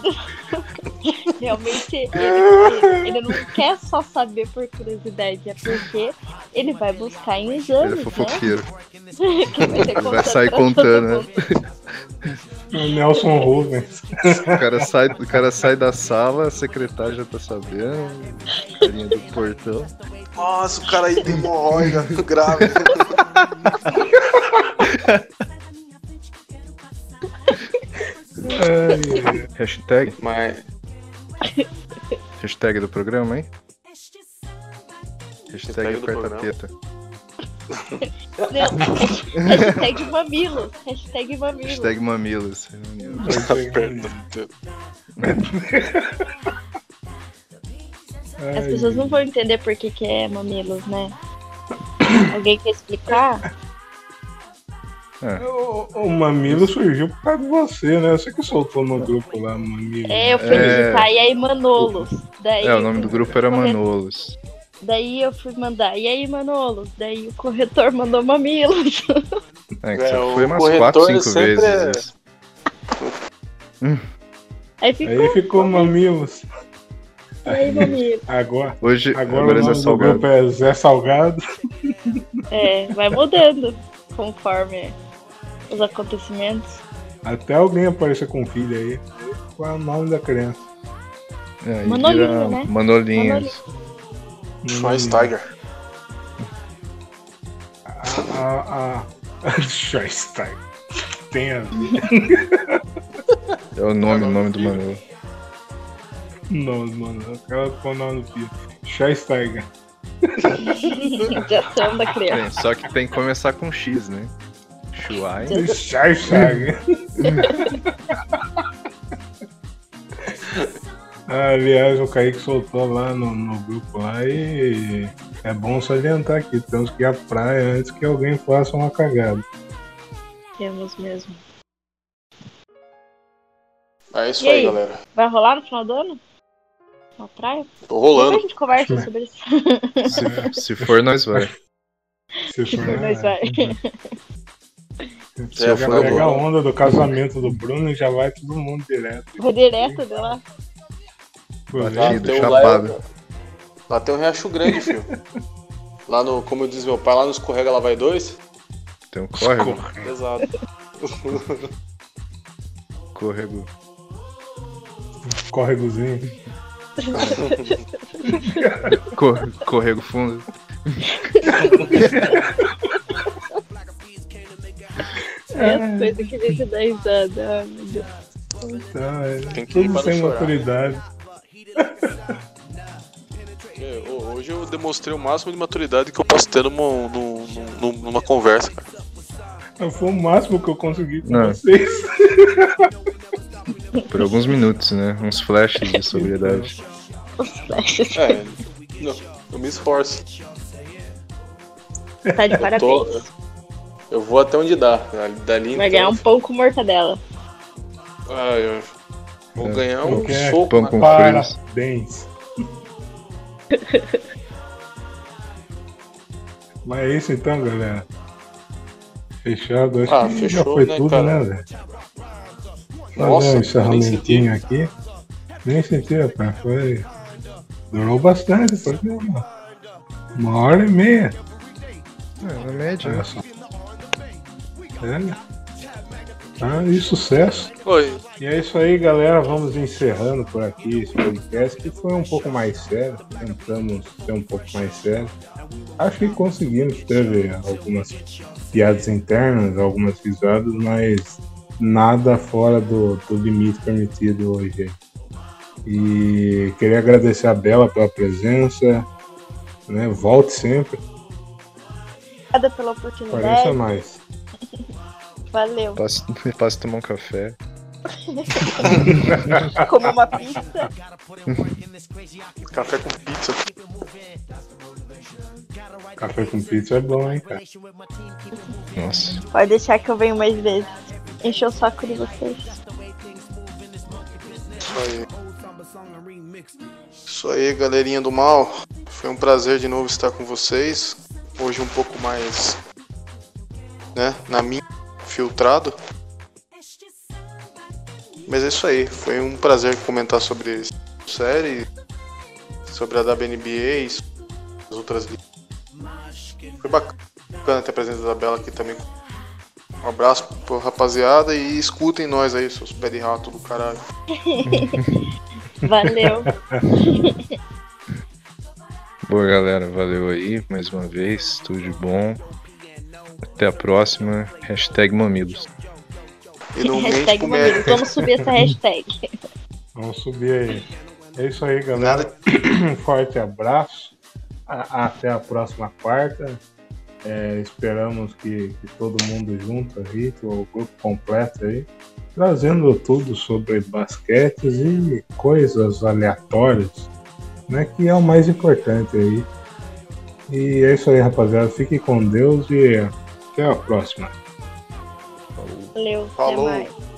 realmente ele, ele, não quer só saber por curiosidade, é porque ele vai buscar em exames. Ele é fofoqueiro. Né? vai vai sair contando, né? O Nelson Rubens. O cara, sai, o cara sai da sala, a secretária já tá sabendo, carinha do portão. Nossa, o cara aí tem hemorroida grave. Ai, hashtag. Mas... Hashtag do programa, hein? Hashtag, hashtag aperta teta. Não, hashtag mamilos. Hashtag mamilos. Hashtag mamilos. As pessoas não vão entender por que, que é mamilos, né? Alguém quer explicar? É. O, o, Mamilo surgiu por causa de você, né? Você que soltou no grupo lá, Mamilo. É, eu fui é... digitar, e aí Manolos. Daí é, o nome do grupo era Manolos. Daí eu fui mandar, e aí, Manolos? Daí o corretor mandou Mamilos. É, que é, foi umas 4, 5 vezes. É... Hum. Aí ficou, aí ficou Mamilos. Aí, Mamilos. Agora, Hoje, agora, agora o nome do grupo é Zé Salgado. É, vai mudando conforme os acontecimentos. Até alguém aparecer com filho aí. Qual é o nome da criança? É, Manolinho, né? Manolinhos. Schweinsteiger. A, a, a Schweinsteiger. Tem a ver. É o nome, o nome do Manolo. Não, mano, cara põe o nome no filho. Schweinsteiger. Já estamos da criança. Tem, só que tem que começar com X, né? Shuai. Schweinsteiger. Ah, Aliás, o Kaique soltou lá no, no grupo lá e é bom salientar aqui. Temos que ir à praia antes que alguém faça uma cagada. Temos mesmo. É isso E aí, aí? galera. Vai rolar no final do ano? Na praia? Tô Depois a rolando. gente conversa Vai. sobre isso. Se, se for, nós vai. Se for, né? Nós vai. Chega, É, foi pega a onda do casamento do Bruno e já vai todo mundo direto. Vai direto de lá. Batido, tem, um, chapado. lá, lá tem um Riacho Grande, filho. Lá no, como diz meu pai, lá no Escorrega lá vai dois. Tem um córrego. Pesado. Córrego. Córregozinho. Cor, córrego fundo. É as coisas que a gente dá risada. Ai, meu Deus. Tá, é Tem que ir tudo pra sem chorar. maturidade. É, ho- Hoje eu demonstrei o máximo de maturidade que eu posso ter numa, num- num- numa conversa, cara. Foi o máximo que eu consegui com Não. vocês. Por alguns minutos, né? Uns flashes de sobriedade. É, não, eu me esforço. Tá de Eu, parabéns. Eu vou até onde dá. Dali Vai então, ganhar um pão com mortadela. Ah, eu vou É, ganhar um qualquer soco. Pão com. Parabéns. Mas é isso então, galera. Fechado. Acho Ah, que já fechou, foi né, tudo, cara? né, velho? Nossa, um nem encerramentinho aqui. Nem senti, rapaz. Foi. Durou bastante, foi uma, uma hora e meia. É, na média. Olha só. É. Ah, e sucesso. Oi, E é isso aí, galera. Vamos encerrando por aqui esse podcast que foi um pouco mais sério. Tentamos ser um pouco mais sério. Acho que conseguimos. Teve algumas piadas internas, algumas risadas, mas nada fora do, do limite permitido hoje. E queria agradecer a Bela pela presença. Né? Volte sempre. Obrigada pela oportunidade. mais. Valeu. Passe, passe tomar um café. Como uma pizza. café com pizza. Café com pizza é bom, hein, cara? Nossa. Pode deixar que eu venho mais vezes. Encher o saco de vocês. Isso aí. Isso aí, galerinha do mal. Foi um prazer de novo estar com vocês. Hoje um pouco mais, né, na minha filtrado. Mas é isso aí. Foi um prazer comentar sobre série, sobre a WNBA, e as outras ligas. Foi bacana ter a presença da Bela aqui também. Um abraço pro rapaziada e escutem nós aí, seus pé de rato do caralho. Valeu. Boa, galera. Valeu aí mais uma vez. Tudo de bom. Até a próxima. Hashtag Mamilos. E hashtag mamilos. Vamos subir essa hashtag. Vamos subir aí. É isso aí, galera. Um forte abraço. A- Até a próxima quarta. É, esperamos que, que todo mundo junto aí, o grupo completo aí, trazendo tudo sobre basquetes e coisas aleatórias, né? Que é o mais importante aí. E é isso aí, rapaziada. Fique com Deus e até a próxima. Valeu. Falou. Até mais.